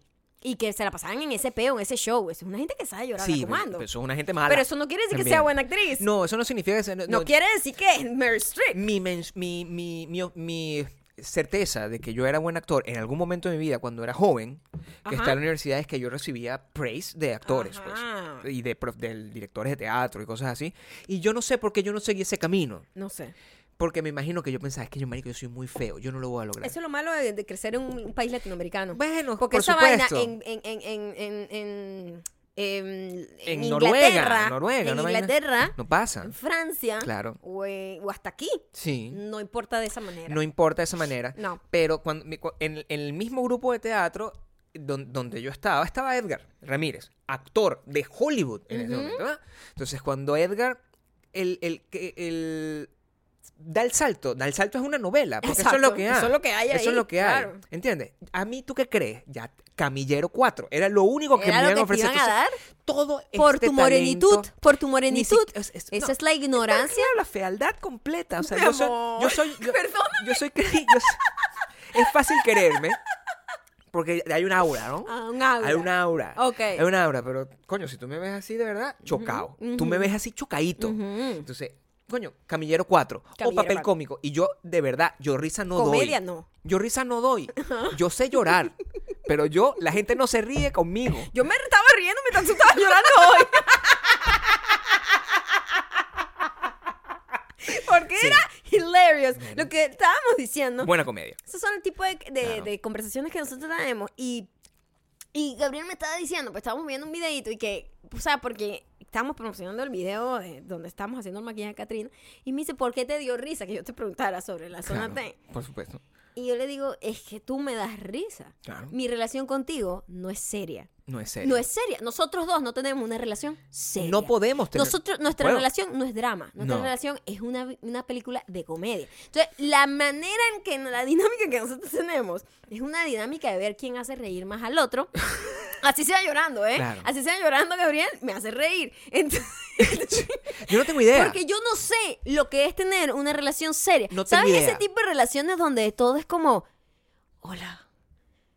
Y que se la pasaban en ese peo, en ese show. Es una gente que sabe llorar Sí, pero eso es una gente mala. Pero eso no quiere decir que sea buena actriz. No, eso no significa que sea. No, no, quiere decir que es Meryl Streep. mi, mi, mi, mi, mi certeza de que yo era buen actor en algún momento de mi vida, cuando era joven, que estaba en la universidad, es que yo recibía praise de actores, pues, y de, de directores de teatro y cosas así. Y yo no sé por qué yo no seguí ese camino. No sé. Porque me imagino que yo pensaba, es que yo, marico, yo soy muy feo, yo no lo voy a lograr. Eso es lo malo de, de crecer en un país latinoamericano. Bueno, Porque por esa supuesto. vaina en, en, en, en, en, en, em, En Noruega, Inglaterra, Noruega, en Inglaterra, No pasa. en Francia, Claro. o, eh, o hasta aquí, Sí. no importa de esa manera. No importa de esa manera. No. Pero cuando, en, en el mismo grupo de teatro don- donde yo estaba, estaba Edgar Ramírez, actor de Hollywood en ese momento. ¿verdad? Entonces, cuando Edgar el, el- da el salto, da el salto es una novela, porque eso es lo que hay. eso es lo que hay Eso es lo que hay. ¿Entiendes? A mí, ¿tú qué crees? Ya, Camillero 4. Era lo único que Era me iban a que te ofrecer. iban a dar todo por este tu morenitud, talento- por tu ni morenitud. si- es- es- Esa no, es la ignorancia. Claro, la fealdad completa. O sea, yo soy, yo soy, yo, soy, cre- yo soy- es fácil quererme porque hay un aura, ¿no? Ah, un aura. Hay un aura. Ok. Hay un aura, pero coño, si tú me ves así de verdad, chocado. Tú me ves así chocadito. Entonces, coño, Camillero 4 o papel 4. cómico y yo de verdad, yo risa no Comedia doy. no. Yo risa no doy. (laughs) Yo sé llorar, pero yo la gente no se ríe conmigo. Yo me estaba riendo mientras tú estabas llorando hoy. (laughs) Porque Sí. era hilarious. Lo que estábamos diciendo. Buena comedia. Esos son el tipo de, de- Claro. de conversaciones que nosotros tenemos. Y, y Gabriel me estaba diciendo, pues estábamos viendo un videito y que, o sea, porque estábamos promocionando el video de donde estábamos haciendo el maquillaje a Katrina. Y me dice, ¿por qué te dio risa que yo te preguntara sobre la zona Claro, T? por supuesto. Y yo le digo, es que tú me das risa. Claro. Mi relación contigo no es seria. No es serio. No es seria. Nosotros dos no tenemos una relación seria. No podemos tener. Nosotros, nuestra Bueno, relación no es drama. Nuestra No. relación es una, una película de comedia. Entonces, la manera en que la dinámica que nosotros tenemos es una dinámica de ver quién hace reír más al otro. (laughs) Así sea llorando, ¿eh? Claro. Así sea llorando, Gabriel, me hace reír. Entonces, (laughs) Yo no tengo idea. Porque yo no sé lo que es tener una relación seria. No ¿Sabes idea. ese tipo de relaciones donde todo es como, hola,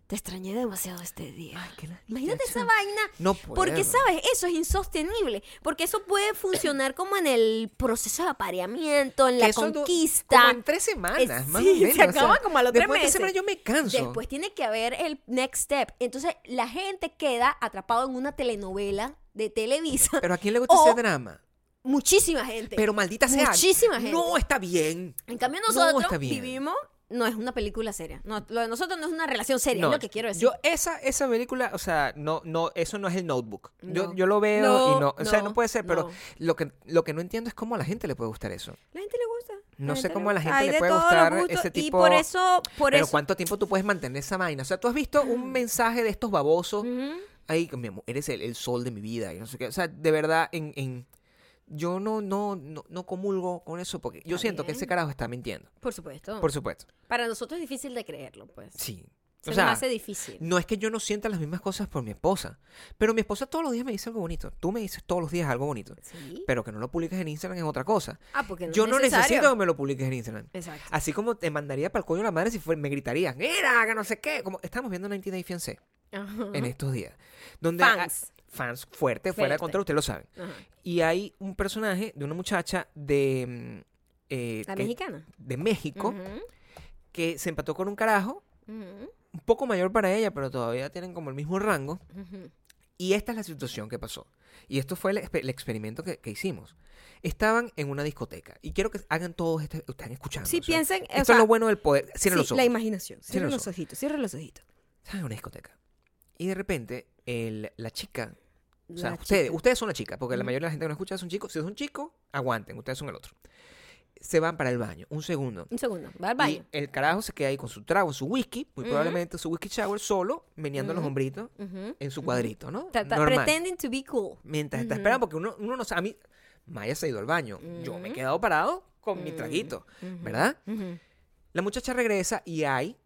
te extrañé demasiado este día. Imagínate esa vaina. No Porque, puedo. ¿sabes? Eso es insostenible. Porque eso puede funcionar como en el proceso de apareamiento, en Que la conquista. Como en tres semanas, Eh, más sí, o menos. se o sea, acaba como a los tres después de meses. semanas yo me canso. Después tiene que haber el next step. Entonces la gente queda atrapado en una telenovela de Televisa. Pero a quién le gusta O- ese drama. Muchísima gente. Pero maldita sea. Muchísima gente. No está bien. En cambio No, nosotros está bien. vivimos, no es una película seria. No, lo de nosotros no es una relación seria, No, es lo que quiero decir. Yo, esa, esa película, o sea, no, no, eso no es el notebook. Yo, No. yo lo veo No, y no. O sea, no puede ser, pero lo que, lo que no entiendo es cómo a la gente le puede gustar eso. la gente le gusta. No sé cómo a la gente Hay le de puede gustar ese Y tipo- por eso, por pero eso. ¿cuánto tiempo tú puedes mantener esa vaina? O sea, tú has visto un mensaje de estos babosos. Ay, mi amor, eres el, el sol de mi vida y no sé qué. O sea, de verdad, en, en yo no, no, no, no comulgo con eso porque yo Está siento que ese carajo está mintiendo. Por supuesto. Por supuesto. Para nosotros es difícil de creerlo, pues. Sí. Se o sea, hace difícil. no es que yo no sienta las mismas cosas por mi esposa, pero mi esposa todos los días me dice algo bonito. Tú me dices todos los días algo bonito, Sí. pero que no lo publiques en Instagram es otra cosa. Ah, porque no yo es no necesario. necesito que me lo publiques en Instagram. Exacto. Así como te mandaría para el coño la madre si me gritarías, mira, que no sé qué. Como estamos viendo 90 Day Fiancé Ajá. en estos días. Donde Fans. fans fuerte, fuera de control, ustedes lo saben. Ajá. Y hay un personaje de una muchacha de, mm, eh, La que- mexicana. de México que se empató con un carajo ujú, un poco mayor para ella, pero todavía tienen como el mismo rango. ujú. Y esta es la situación que pasó. Y esto fue el, el experimento que, que hicimos. Estaban en una discoteca. Y quiero que hagan todos este. Están escuchando. Sí, o sea, piensen, o Esto sea, es lo bueno del poder. Cierren Sí, los ojos. la imaginación. Cierra Cierra los los ojitos, cierra los ojitos. Estaban en una discoteca. Y de repente, el- la chica. O sea, La ustedes, chica. ustedes son la chica, porque la mayoría de la gente que nos escucha son chicos. Si es un chico, aguanten, ustedes son el otro. Se van para el baño. Un segundo. Un segundo, va al baño. Y el carajo se queda ahí con su trago, su whisky, muy probablemente su whisky shower, solo, meneando los hombritos en su cuadrito, ¿no? Ta- ta- Normal. Pretending to be cool. Mientras está esperando, porque uno, uno no sabe. A mí, Maya se ha ido al baño. Yo me he quedado parado con mi traguito. ¿verdad? La muchacha regresa y hay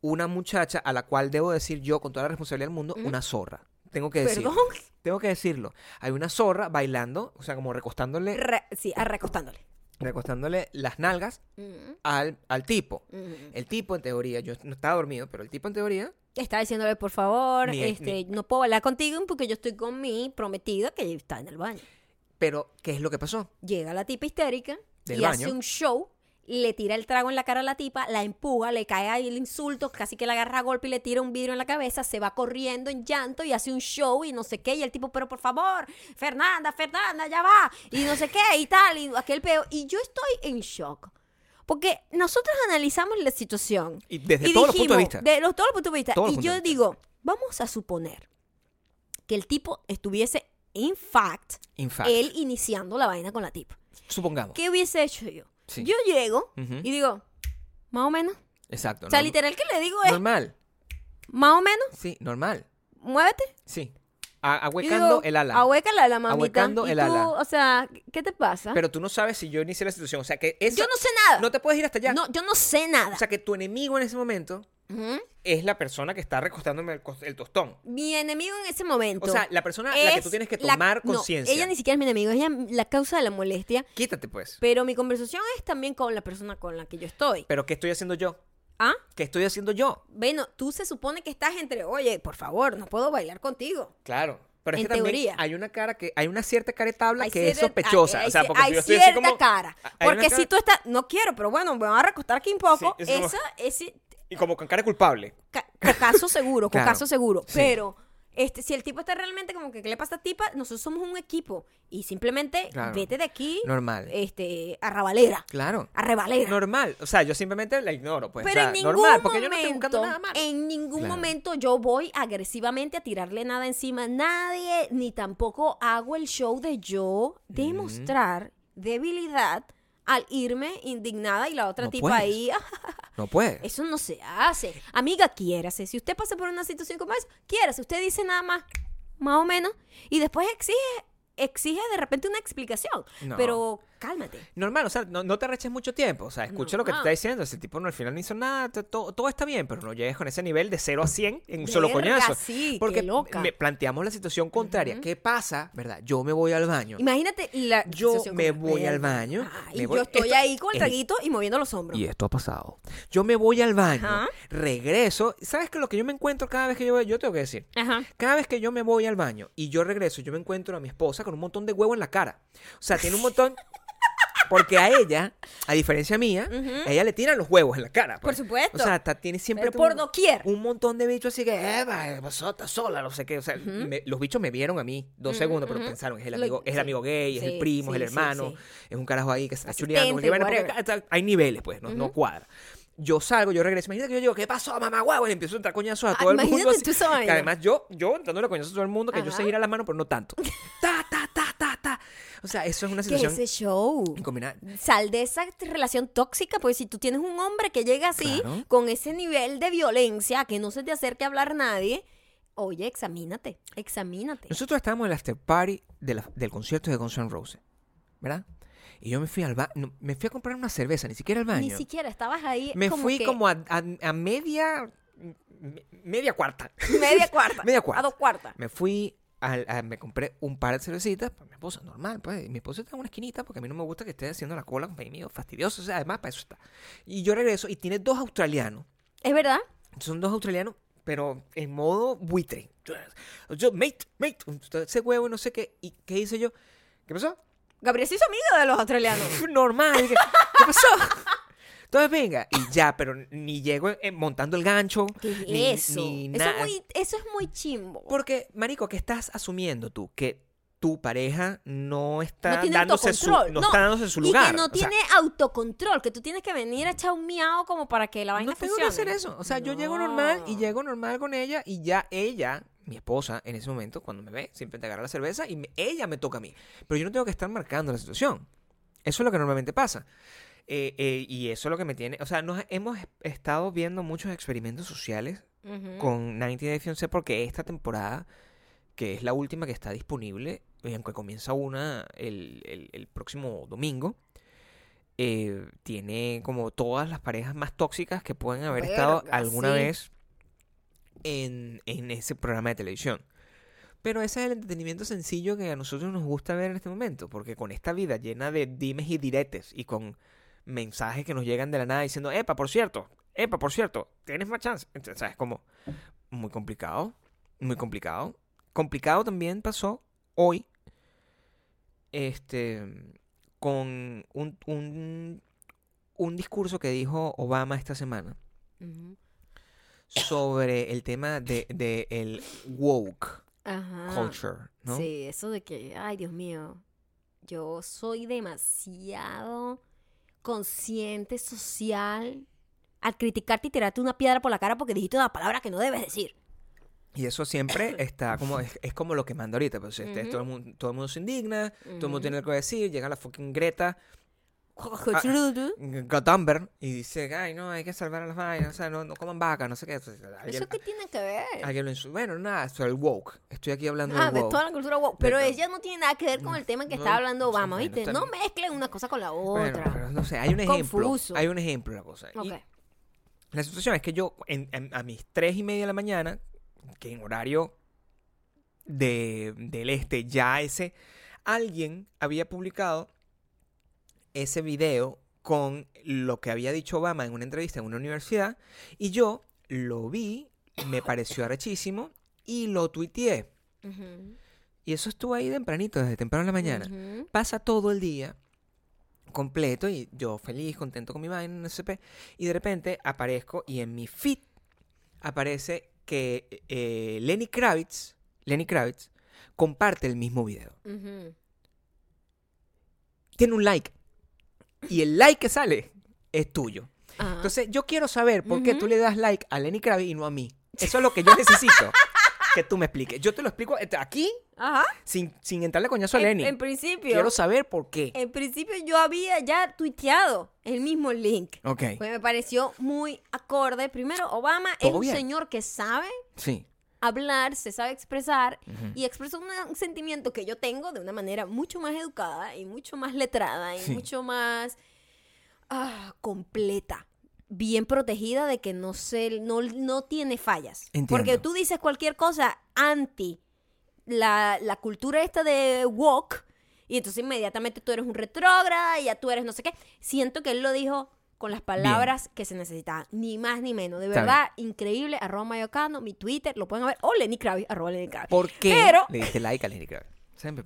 una muchacha a la cual debo decir yo, con toda la responsabilidad del mundo, una zorra. Tengo que decirlo. Perdón. Tengo que decirlo. Hay una zorra bailando, o sea, como recostándole, Re- sí, recostándole. Recostándole las nalgas al, al tipo. El tipo, en teoría, yo no estaba dormido, pero el tipo, en teoría, Está diciéndole, por favor, Ni- este, ni- no puedo hablar contigo porque yo estoy con mi prometida que está en el baño. pero ¿qué es lo que pasó? Llega la tipa histérica Del y hace un show, le tira el trago en la cara a la tipa, la empuja, le cae ahí el insulto, casi que la agarra a golpe y le tira un vidrio en la cabeza, se va corriendo en llanto y hace un show y no sé qué, y el tipo, pero por favor, Fernanda, Fernanda, ya va, y no sé qué, y tal, y aquel peo. Y yo estoy en shock. Porque nosotros analizamos la situación. Y desde y todos los puntos de vista. De los, todos los puntos de vista. Todos los y yo digo, vamos a suponer que el tipo estuviese, in fact, In fact, él iniciando la vaina con la tipa. supongamos. ¿Qué hubiese hecho yo? Sí. Yo llego y digo, más o menos. Exacto. O sea, literal que le digo es, Normal. más o menos, Sí, normal. muévete. Sí. A- ahuecando digo, el ala. Ahuécala la mamita. Ahuecando y el tú, ala. o sea, ¿qué te pasa? Pero tú no sabes si yo inicié la situación. O sea, que eso. yo no sé nada. No te puedes ir hasta allá. No, yo no sé nada. O sea, que tu enemigo en ese momento Es la persona que está recostándome el, el tostón. Mi enemigo en ese momento. O sea, la persona a la que es tú tienes que tomar no, conciencia. ella ni siquiera es mi enemigo, ella es la causa de la molestia. Quítate, pues. Pero mi conversación es también con la persona con la que yo estoy. Pero ¿qué estoy haciendo yo? ¿Ah? ¿Qué estoy haciendo yo? Bueno, tú se supone que estás entre, oye, por favor, no puedo bailar contigo. Claro. Pero es En que también teoría. hay una cara que hay una cierta caretabla Hay que es sospechosa. hay- hay o sea, porque si hay yo estoy así cierta como cara. Porque cara- si tú estás, no quiero, pero bueno, me van a recostar aquí un poco. Sí, es como- esa, ese y como con cara culpable. ca- cocazo seguro, (laughs) Claro. cocazo seguro. Sí. Pero este, si el tipo está realmente como que, ¿qué le pasa a tipa? Nosotros somos un equipo. Y simplemente Claro. vete de aquí. Normal. Este, a rabalera. Claro. A rebalera. Normal. O sea, yo simplemente la ignoro, pues. Pero o sea, en ningún normal, porque yo momento, no estoy buscando nada malo. en ningún Claro. momento yo voy agresivamente a tirarle nada encima a nadie, ni tampoco hago el show de yo demostrar debilidad al irme indignada y la otra No tipa puedes. ahí. (laughs) No puede. Eso no se hace. Amiga, quiérase. Si usted pasa por una situación como esa, quiérase. Usted dice nada más, más o menos, y después exige, exige de repente una explicación. No. Pero cálmate. Normal, o sea, no, no te arreches mucho tiempo. O sea, escucha lo que te está diciendo. Ese tipo no, al final no hizo nada. Todo, todo está bien, pero no llegues con ese nivel de 0 a 100 en un solo coñazo. sí, qué Porque loca. me planteamos la situación contraria. ¿Qué pasa? ¿Verdad? Yo me voy al baño. Imagínate la Yo me voy al baño, me yo estoy esto- ahí con el traguito y moviendo los hombros. Y esto ha pasado. Yo me voy al baño, Ajá. regreso. ¿Sabes qué? Lo que yo me encuentro cada vez que yo voy, yo tengo que decir. Ajá. Cada vez que yo me voy al baño y yo regreso, yo me encuentro a mi esposa con un montón de huevo en la cara. O sea, tiene un montón. Porque a ella, a diferencia mía, a ella le tiran los huevos en la cara. pues. Por supuesto. O sea, tiene siempre por un, doquier. un montón de bichos así que, ¿qué pasó? Estás sola, no sé qué. O sea, me- los bichos me vieron a mí dos segundos, pero pensaron, es el amigo, es el amigo gay, es el Sí, primo, es el hermano, sí. es un carajo ahí que está chuleando. hay niveles, pues, no, no cuadra. Yo salgo, yo regreso. Imagínate que yo digo, ¿qué pasó, mamá huevo? Y empiezo a entrar coñazos a Ah, todo el mundo. imagínate así. Que además yo, yo dándole coñazos a todo el mundo, que yo Ajá. sé girar las manos, pero no tanto. Ta, ta, ta, ta, ta. O sea, eso es una ¿Qué es situación ese show? combinada. Sal de esa relación tóxica, porque si tú tienes un hombre que llega así, Claro. con ese nivel de violencia, que no se te acerque a hablar nadie, oye, examínate, examínate. Nosotros estábamos en el after party de la- del concierto de Guns N' Roses, ¿verdad? Y yo me fui al ba no, me fui a comprar una cerveza, ni siquiera al baño. Ni siquiera estabas ahí. me como fui que como a, a- a media me- media cuarta. media cuarta. (laughs) Media cuarta. A dos cuartas. Me fui al- a- me compré un par de cervecitas para mi esposa, normal, pues. Y mi esposa está en una esquinita porque a mí no me gusta que esté haciendo la cola conmigo, fastidioso, o sea, además para eso está. Y yo regreso y tiene dos australianos. ¿Es verdad? Son dos australianos, pero en modo buitre. Yo, mate, mate, ese huevo, no sé qué. ¿Y qué hice yo? ¿Qué pasó? Gabriel se hizo amigo de los australianos. (laughs) Normal. ¿Qué, qué pasó? Entonces venga, y ya, pero ni llego montando el gancho. ¿Qué es ni, eso? ni eso, es muy, eso es muy chimbo. Porque, marico, ¿qué estás asumiendo tú? Que tu pareja no está no dándose su, autocontrol. no, está dándose su lugar. Y que no O sea, tiene autocontrol, que tú tienes que venir a echar un miau como para que la vaina no tengo que funcione. hacer eso. O sea, yo llego normal y No. llego normal con ella y ya ella, mi esposa, en ese momento, cuando me ve, siempre te agarra la cerveza y me- ella me toca a mí. Pero yo no tengo que estar marcando la situación. Eso es lo que normalmente pasa. Eh, eh, y eso es lo que me tiene... O sea, nos hemos estado viendo muchos experimentos sociales con 90 Day Fiancé porque esta temporada, que es la última que está disponible, y aunque comienza una el, el- el próximo domingo, eh, tiene como todas las parejas más tóxicas que pueden haber estado Verga, alguna sí. vez en, en ese programa de televisión. Pero ese es el entretenimiento sencillo que a nosotros nos gusta ver en este momento, porque con esta vida llena de dimes y diretes y con mensajes que nos llegan de la nada diciendo, epa, por cierto, epa, por cierto, tienes más chance. Entonces, ¿sabes? Como muy complicado, muy complicado. Complicado también pasó hoy, este, con un, un, un discurso que dijo Obama esta semana sobre el tema de, de el woke Ajá. culture, ¿no? Sí, eso de que, ay, Dios mío, yo soy demasiado consciente social al criticarte y tirarte una piedra por la cara porque dijiste una palabra que no debes decir. Y eso siempre (coughs) está como, es, es como lo que manda ahorita, pues este, todo, el mundo, todo el mundo se indigna, todo el mundo tiene algo que decir, llega la fucking Greta Ah, Thunberg y dice, ay, no, hay que salvar a las vainas, o sea, no, no coman vaca, no sé qué. Entonces, alguien, ¿Eso qué tiene que ver? alguien lo insu- Bueno, nada, sobre el woke. Estoy aquí hablando Ah, del de woke. toda la cultura woke. Pero Pero- ella no tiene nada que ver con el tema que No, está hablando Obama, ¿viste? No bien. mezclen una cosa con la Bueno, otra. pero no sé, hay un ejemplo. Confuso. Hay un ejemplo de la cosa. Y Ok. la situación es que yo, en- en- a mis tres y media de la mañana, que en horario de, del este, ya ese, alguien había publicado ese video con lo que había dicho Obama en una entrevista en una universidad y yo lo vi, me pareció arrechísimo y lo tuiteé. Y eso estuvo ahí tempranito, desde temprano en la mañana. Pasa todo el día completo y yo feliz, contento con mi vaina en SP y de repente aparezco y en mi feed aparece que eh, Lenny Kravitz, Lenny Kravitz comparte el mismo video. Tiene un like y el like que sale es tuyo. Ajá. Entonces yo quiero saber por qué tú le das like a Lenny Kravitz y no a mí. Eso es lo que yo necesito (laughs) que tú me expliques. Yo te lo explico eh, aquí Ajá. sin, sin entrarle coñazo a En, Lenny. en principio, Quiero saber por qué. en principio yo había ya tuiteado el mismo link. Ok. Pues me pareció muy acorde. Primero, Obama es un bien. señor que sabe Sí. Hablar, se sabe expresar y expresa un sentimiento que yo tengo de una manera mucho más educada y mucho más letrada y Sí. mucho más ah, completa. Bien protegida de que no se, no, no tiene fallas. Entiendo. Porque tú dices cualquier cosa anti la, la cultura esta de woke y entonces inmediatamente tú eres un retrógrada y ya tú eres no sé qué. Siento que él lo dijo con las palabras que se necesitaban, ni más ni menos. De verdad, increíble. Arroba Mayocano, mi Twitter, lo pueden ver. O Lenny Kravitz, arroba Lenny Kravitz. ¿Por qué Pero- le diste like a Lenny Kravitz?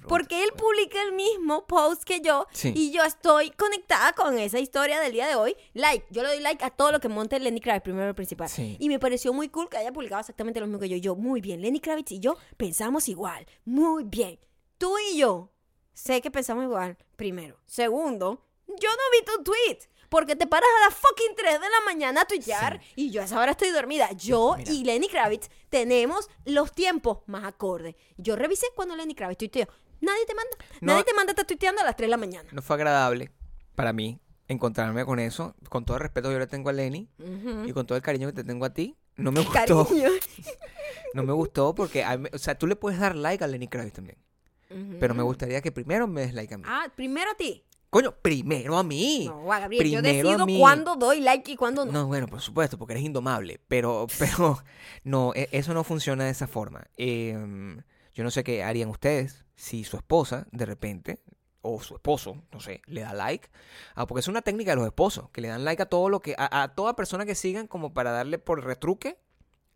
Porque él publica el mismo post que yo Sí. y yo estoy conectada con esa historia del día de hoy. Like, yo le doy like a todo lo que monte Lenny Kravitz, primero y principal. Sí. Y me pareció muy cool que haya publicado exactamente lo mismo que yo. Yo, muy bien, Lenny Kravitz y yo pensamos igual. Muy bien. Tú y yo sé que pensamos igual, primero. Segundo, yo no vi tu tweet. Porque te paras a las fucking 3 de la mañana a tuitear y yo a esa hora estoy dormida. Yo Mira. y Lenny Kravitz tenemos los tiempos más acordes. Yo revisé cuando Lenny Kravitz tuiteó. Nadie te manda. No. Nadie te manda a estar tuiteando a las 3 de la mañana. No fue agradable para mí encontrarme con eso. Con todo el respeto que yo le tengo a Lenny y con todo el cariño que te tengo a ti. No me (laughs) gustó. Cariño. (laughs) No me gustó porque, mí- o sea, tú le puedes dar like a Lenny Kravitz también. Pero me gustaría que primero me des like a mí. Ah, primero a ti. Coño, primero a mí. No, Gabriel, yo a decido mí. cuándo doy like y cuándo no. No, bueno, por supuesto, porque eres indomable. Pero, (laughs) pero, no, e- eso no funciona de esa forma. Em, yo no sé qué harían ustedes si su esposa, de repente, o su esposo, no sé, le da like. Ah, porque es una técnica de los esposos, que le dan like a todo lo que, a, a toda persona que sigan como para darle por retruque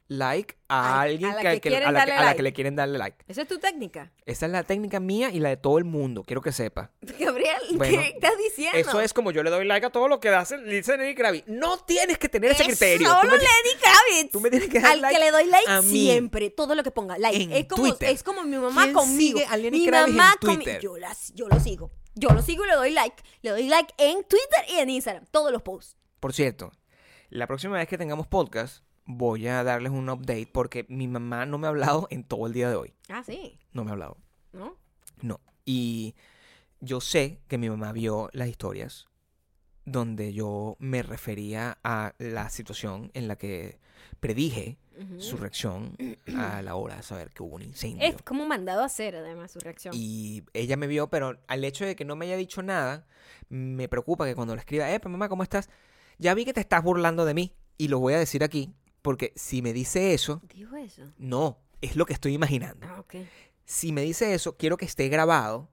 like a A- alguien a la que, que que- quieren a, la que, darle a la like. que le quieren darle like. Esa es tu técnica. Esa es la técnica mía y la de todo el mundo, quiero que sepa. (laughs) Gabriel, Bueno, ¿qué estás diciendo? Eso es como yo le doy like a todo lo que hace, dice Lenny Kravitz. No tienes que tener ese Es criterio. Tú Solo me- Lenny Kravitz. tú me tienes que dar Al like que le doy like a siempre, todo lo que ponga like. En es como Twitter. es como mi mamá ¿Quién conmigo. sigue a Lenny mi Kravitz en mamá Twitter? Yo, las- yo lo sigo. Yo lo sigo y le doy like. Le doy like en Twitter y en Instagram. Todos los posts. Por cierto, la próxima vez que tengamos podcast, voy a darles un update porque mi mamá no me ha hablado en todo el día de hoy. Ah, sí. No me ha hablado. ¿No? No. Y yo sé que mi mamá vio las historias donde yo me refería a la situación en la que predije Ujú. su reacción a la hora de saber que hubo un incendio. Es como mandado a hacer, además, su reacción. Y ella me vio, pero al hecho de que no me haya dicho nada, me preocupa que cuando le escriba, eh, mamá, ¿cómo estás? Ya vi que te estás burlando de mí. Y lo voy a decir aquí, porque si me dice eso, ¿Dijo eso? no, es lo que estoy imaginando. Ah. Si me dice eso, quiero que esté grabado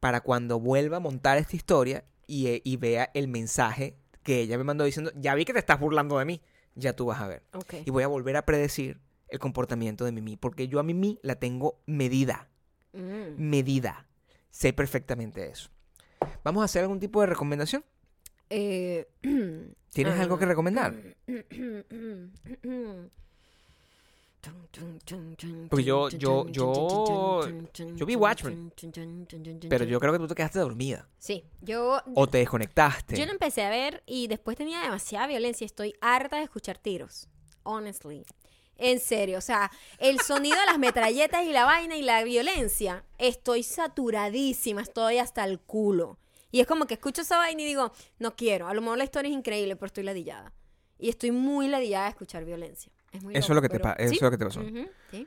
para cuando vuelva a montar esta historia y, eh, y vea el mensaje que ella me mandó diciendo, ya vi que te estás burlando de mí, ya tú vas a ver. Y voy a volver a predecir el comportamiento de Mimi, porque yo a Mimi la tengo medida Mm. medida. Sé perfectamente eso. ¿Vamos a hacer algún tipo de recomendación? Eh, (clears throat) ¿Tienes ah, algo que recomendar? (clears throat) Porque yo- yo- yo- yo vi Watchmen, Pero yo creo que tú te quedaste dormida. Sí, yo... O te desconectaste. Yo lo empecé a ver y después tenía demasiada violencia. Estoy harta de escuchar tiros. Honestly. En serio, o sea, el sonido de las metralletas y la vaina y la violencia, estoy saturadísima, estoy hasta el culo. Y es como que escucho esa vaina y digo, no quiero. A lo mejor la historia es increíble, pero estoy ladillada. Y estoy muy ladillada de escuchar violencia. Es muy Eso es lo que te pero- eso ¿Sí? es lo que te pasó. Ujú, sí.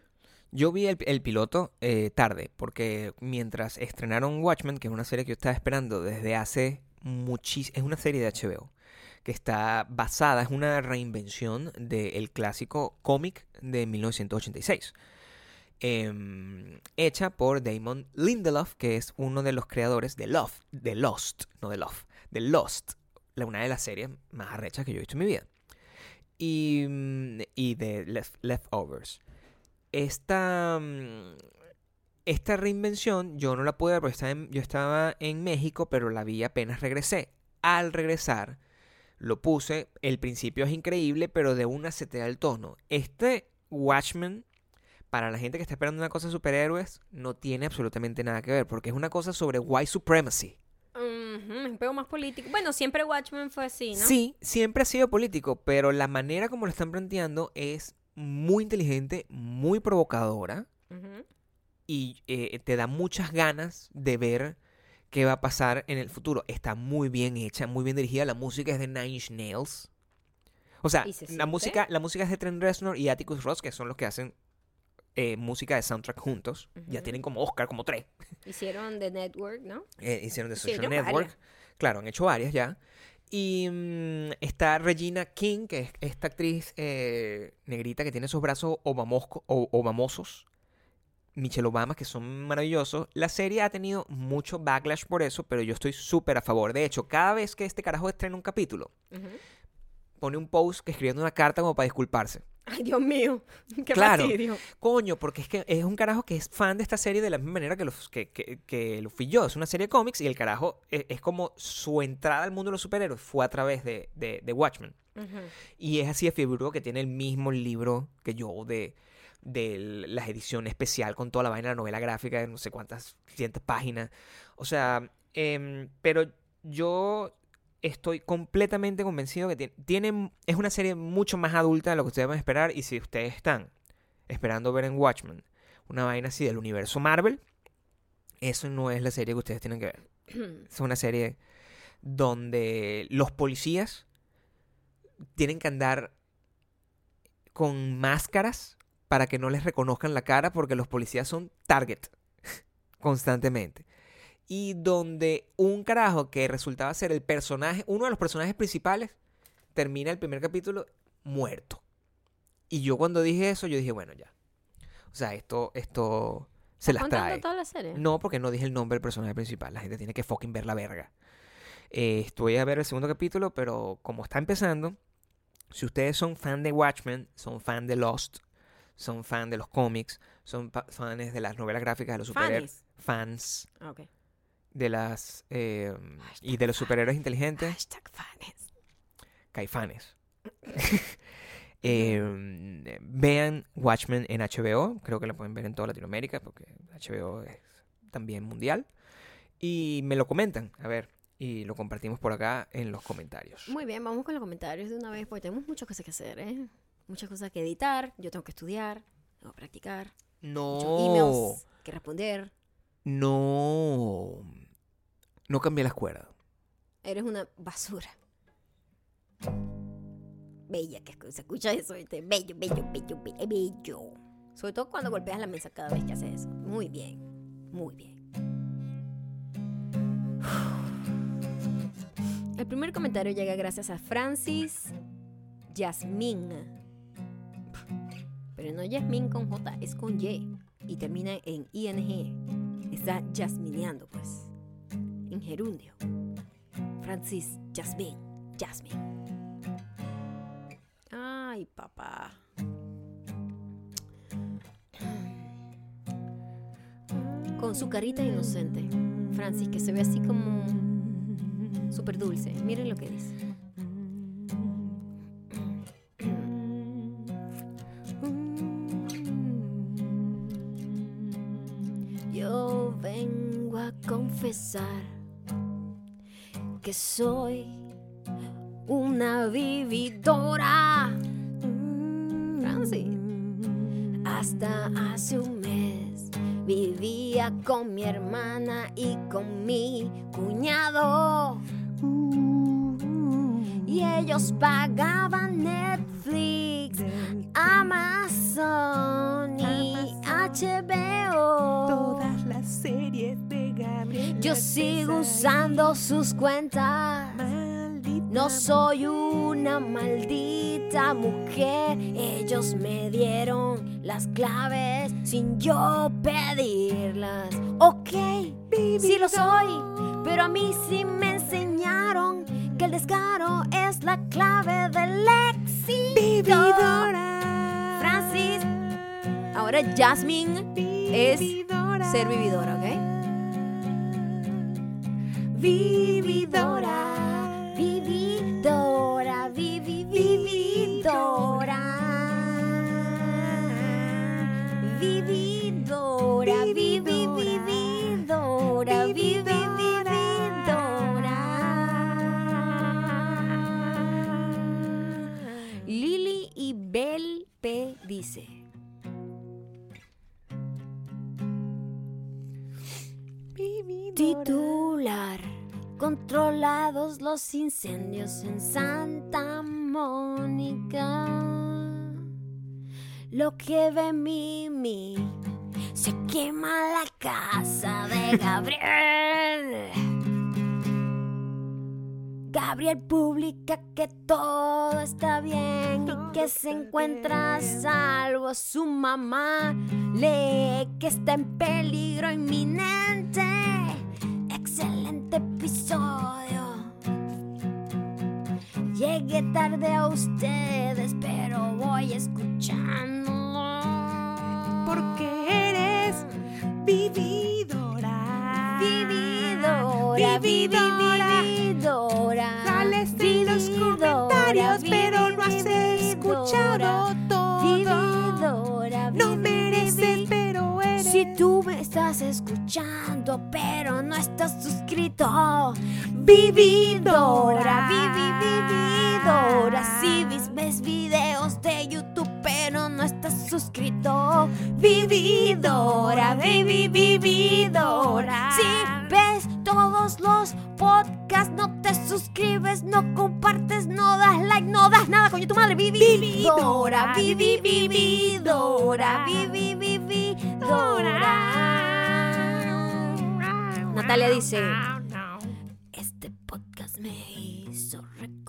Yo vi el, el piloto eh, tarde, porque mientras estrenaron Watchmen, que es una serie que yo estaba esperando desde hace muchísimo... Es una serie de HBO que está basada, es una reinvención del clásico cómic de 1986. Em, hecha por Damon Lindelof, que es uno de los creadores de Love, de Lost, no de Love, de Lost, una de las series más arrechas que yo he visto en mi vida. Y, de Lef- Leftovers. Esta, mm, esta reinvención yo no la pude ver porque yo estaba en México, pero la vi apenas regresé. Al regresar, lo puse. El principio es increíble, pero de una se te da el tono. Este Watchmen, para la gente que está esperando una cosa de superhéroes, no tiene absolutamente nada que ver, porque es una cosa sobre white supremacy. Ujú, un pego más político. Bueno, siempre Watchmen fue así, ¿no? Sí, siempre ha sido político, pero la manera como lo están planteando es muy inteligente, muy provocadora y eh, te da muchas ganas de ver qué va a pasar en el futuro. Está muy bien hecha, muy bien dirigida. La música es de Nine Inch Nails. O sea, ¿Y se la música, la música es de Trent Reznor y Atticus Ross, que son los que hacen eh, música de soundtrack juntos. Ya tienen como Oscar, como tres. Hicieron The Network, ¿no? Eh, hicieron The Social Hicieron Network. varias. Claro, han hecho varias ya. Y mm, está Regina King, que es esta actriz eh, negrita que tiene esos brazos obamosco- o- obamosos. Michelle Obama, que son maravillosos. La serie ha tenido mucho backlash por eso, pero yo estoy súper a favor. De hecho, cada vez que este carajo estrena un capítulo, pone un post que escribiendo una carta como para disculparse. Ay, (laughs) Dios mío. Qué Claro. fastidio. Coño, porque es que es un carajo que es fan de esta serie de la misma manera que lo, que, que- que lo fui yo. Es una serie de cómics y el carajo es, es como su entrada al mundo de los superhéroes fue a través de, de, de Watchmen. Y es así de fibrudo que tiene el mismo libro que yo de, de las ediciones especial con toda la vaina de la novela gráfica de no sé cuántas cientos páginas. O sea, em, pero yo estoy completamente convencido que tiene, tiene- es una serie mucho más adulta de lo que ustedes van a esperar. Y si ustedes están esperando ver en Watchmen una vaina así del universo Marvel, eso no es la serie que ustedes tienen que ver. (clears throat) Es una serie donde los policías tienen que andar con máscaras para que no les reconozcan la cara porque los policías son target (laughs) constantemente. Y donde un carajo que resultaba ser el personaje, uno de los personajes principales, termina el primer capítulo muerto. Y yo cuando dije eso, yo dije, bueno, ya. O sea, esto, esto se las ¿Contando trae. toda la serie? No, porque no dije el nombre del personaje principal. La gente tiene que fucking ver la verga. Eh, estoy a ver el segundo capítulo, pero como está empezando, si ustedes son fan de Watchmen, son fan de Lost, son fan de los cómics, son fans de las novelas gráficas de los superhéroes, fans. De las eh, y de los superhéroes inteligentes, Hashtag fanes. caifanes. (laughs) Eh, vean Watchmen en HBO, creo que la pueden ver en toda Latinoamérica porque HBO es también mundial. Y me lo comentan, a ver, y lo compartimos por acá en los comentarios. Muy bien, vamos con los comentarios de una vez, porque tenemos muchas cosas que hacer, ¿eh? Muchas cosas que editar, yo tengo que estudiar, tengo que practicar, muchos No, emails que responder. No, no cambié las cuerdas. Eres una basura. Bella, que se escucha eso, ¿viste? Bello, bello, bello, bello, bello. Sobre todo cuando golpeas la mesa cada vez que haces eso. Muy bien, muy bien. El primer comentario llega gracias a Francis Yasmin. Pero no Yasmin con J, es con Y. Y termina en ING. Está jasmineando, pues. En gerundio. Francis Jasmine. Jasmine. Ay, papá. Con su carita inocente. Francis, que se ve así como súper dulce. Miren lo que dice. Que soy una vividora. Francis. Hasta hace un mes vivía con mi hermana y con mi cuñado. Y ellos pagaban Netflix, Amazon y HBO. Yo sigo usando sus cuentas. No soy una maldita mujer. Ellos me dieron las claves sin yo pedirlas. Ok, sí lo soy, pero a mí sí me enseñaron que el descaro es la clave del éxito. Francis, ahora Jasmine es ser vividora, ¿ok? Vividora, vividora, vivi, vividora. Vividora, vivi, vividora, vivi, vividora. Lili y Bel P dice. Titular. Controlados los incendios en Santa Mónica. lo que ve Mimi. Se quema la casa de Gabriel. Gabriel publica que todo está bien y que se encuentra a salvo. Su mamá lee que está en peligro inminente. Episodio. Llegué tarde a ustedes, pero voy escuchando. Porque eres vividora. Vividora, Vividora. vividora. Estás escuchando, pero no estás suscrito, vividora, vivi, vividora. Si ves, ves videos de YouTube, pero no estás suscrito, vividora, vivi, vividora. Si ves todos los podcasts, no te suscribes, no compartes, no das like, no das nada, coño, tu madre, vividora, vivi, vividora, vivi, vividora. Natalia dice,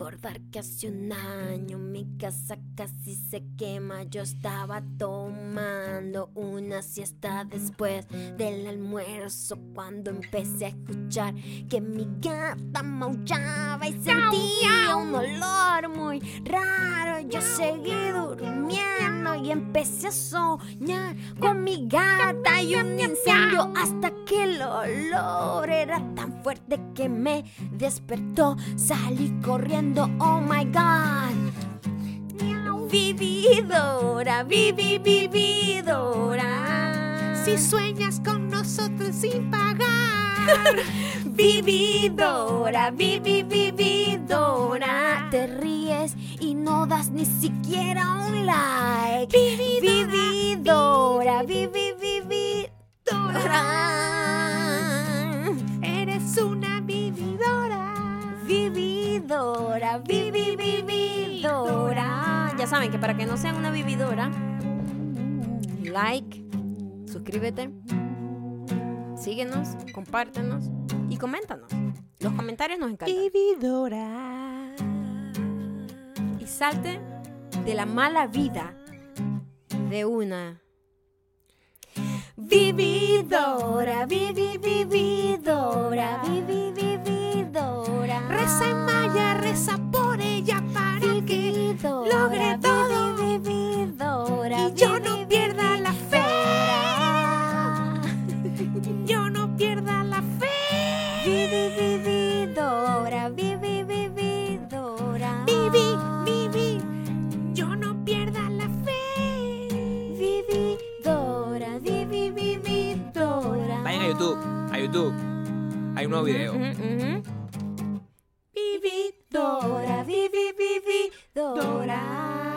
recordar que hace un año mi casa casi se quema. Yo estaba tomando una siesta después del almuerzo cuando empecé a escuchar que mi gata maullaba y sentía un olor muy raro. Yo seguí durmiendo y empecé a soñar con mi gata y un incendio hasta que el olor era tan fuerte que me despertó. Salí corriendo, oh my god. Vividora, vivi, vividora. Si sueñas con nosotros sin pagar. (laughs) Vividora, vivi, vividora. Te ríes y no das ni siquiera un like. Vividora, vivi, vividora. Eres una vividora. Vividora, vivi, vividora. Ya saben que para que no sean una vividora, like, suscríbete, síguenos, compártenos y coméntanos. Los comentarios nos encantan. Vividora. Y salte de la mala vida de una vividora, vivi, vividora, vivi, vividora. Reza en Maya, reza por ella para que logre todo. vividora, Y yo vivi, no pierda la fe. yo no pierda la fe. Vivi, vividora, vivi, vividora. Vivi, vivi, yo no pierda la fe. Vividora, vivi, vividora. Vayan a YouTube, a YouTube. Hay un nuevo video. Ujú, ujú. Dora, vivi, vivi, Dora.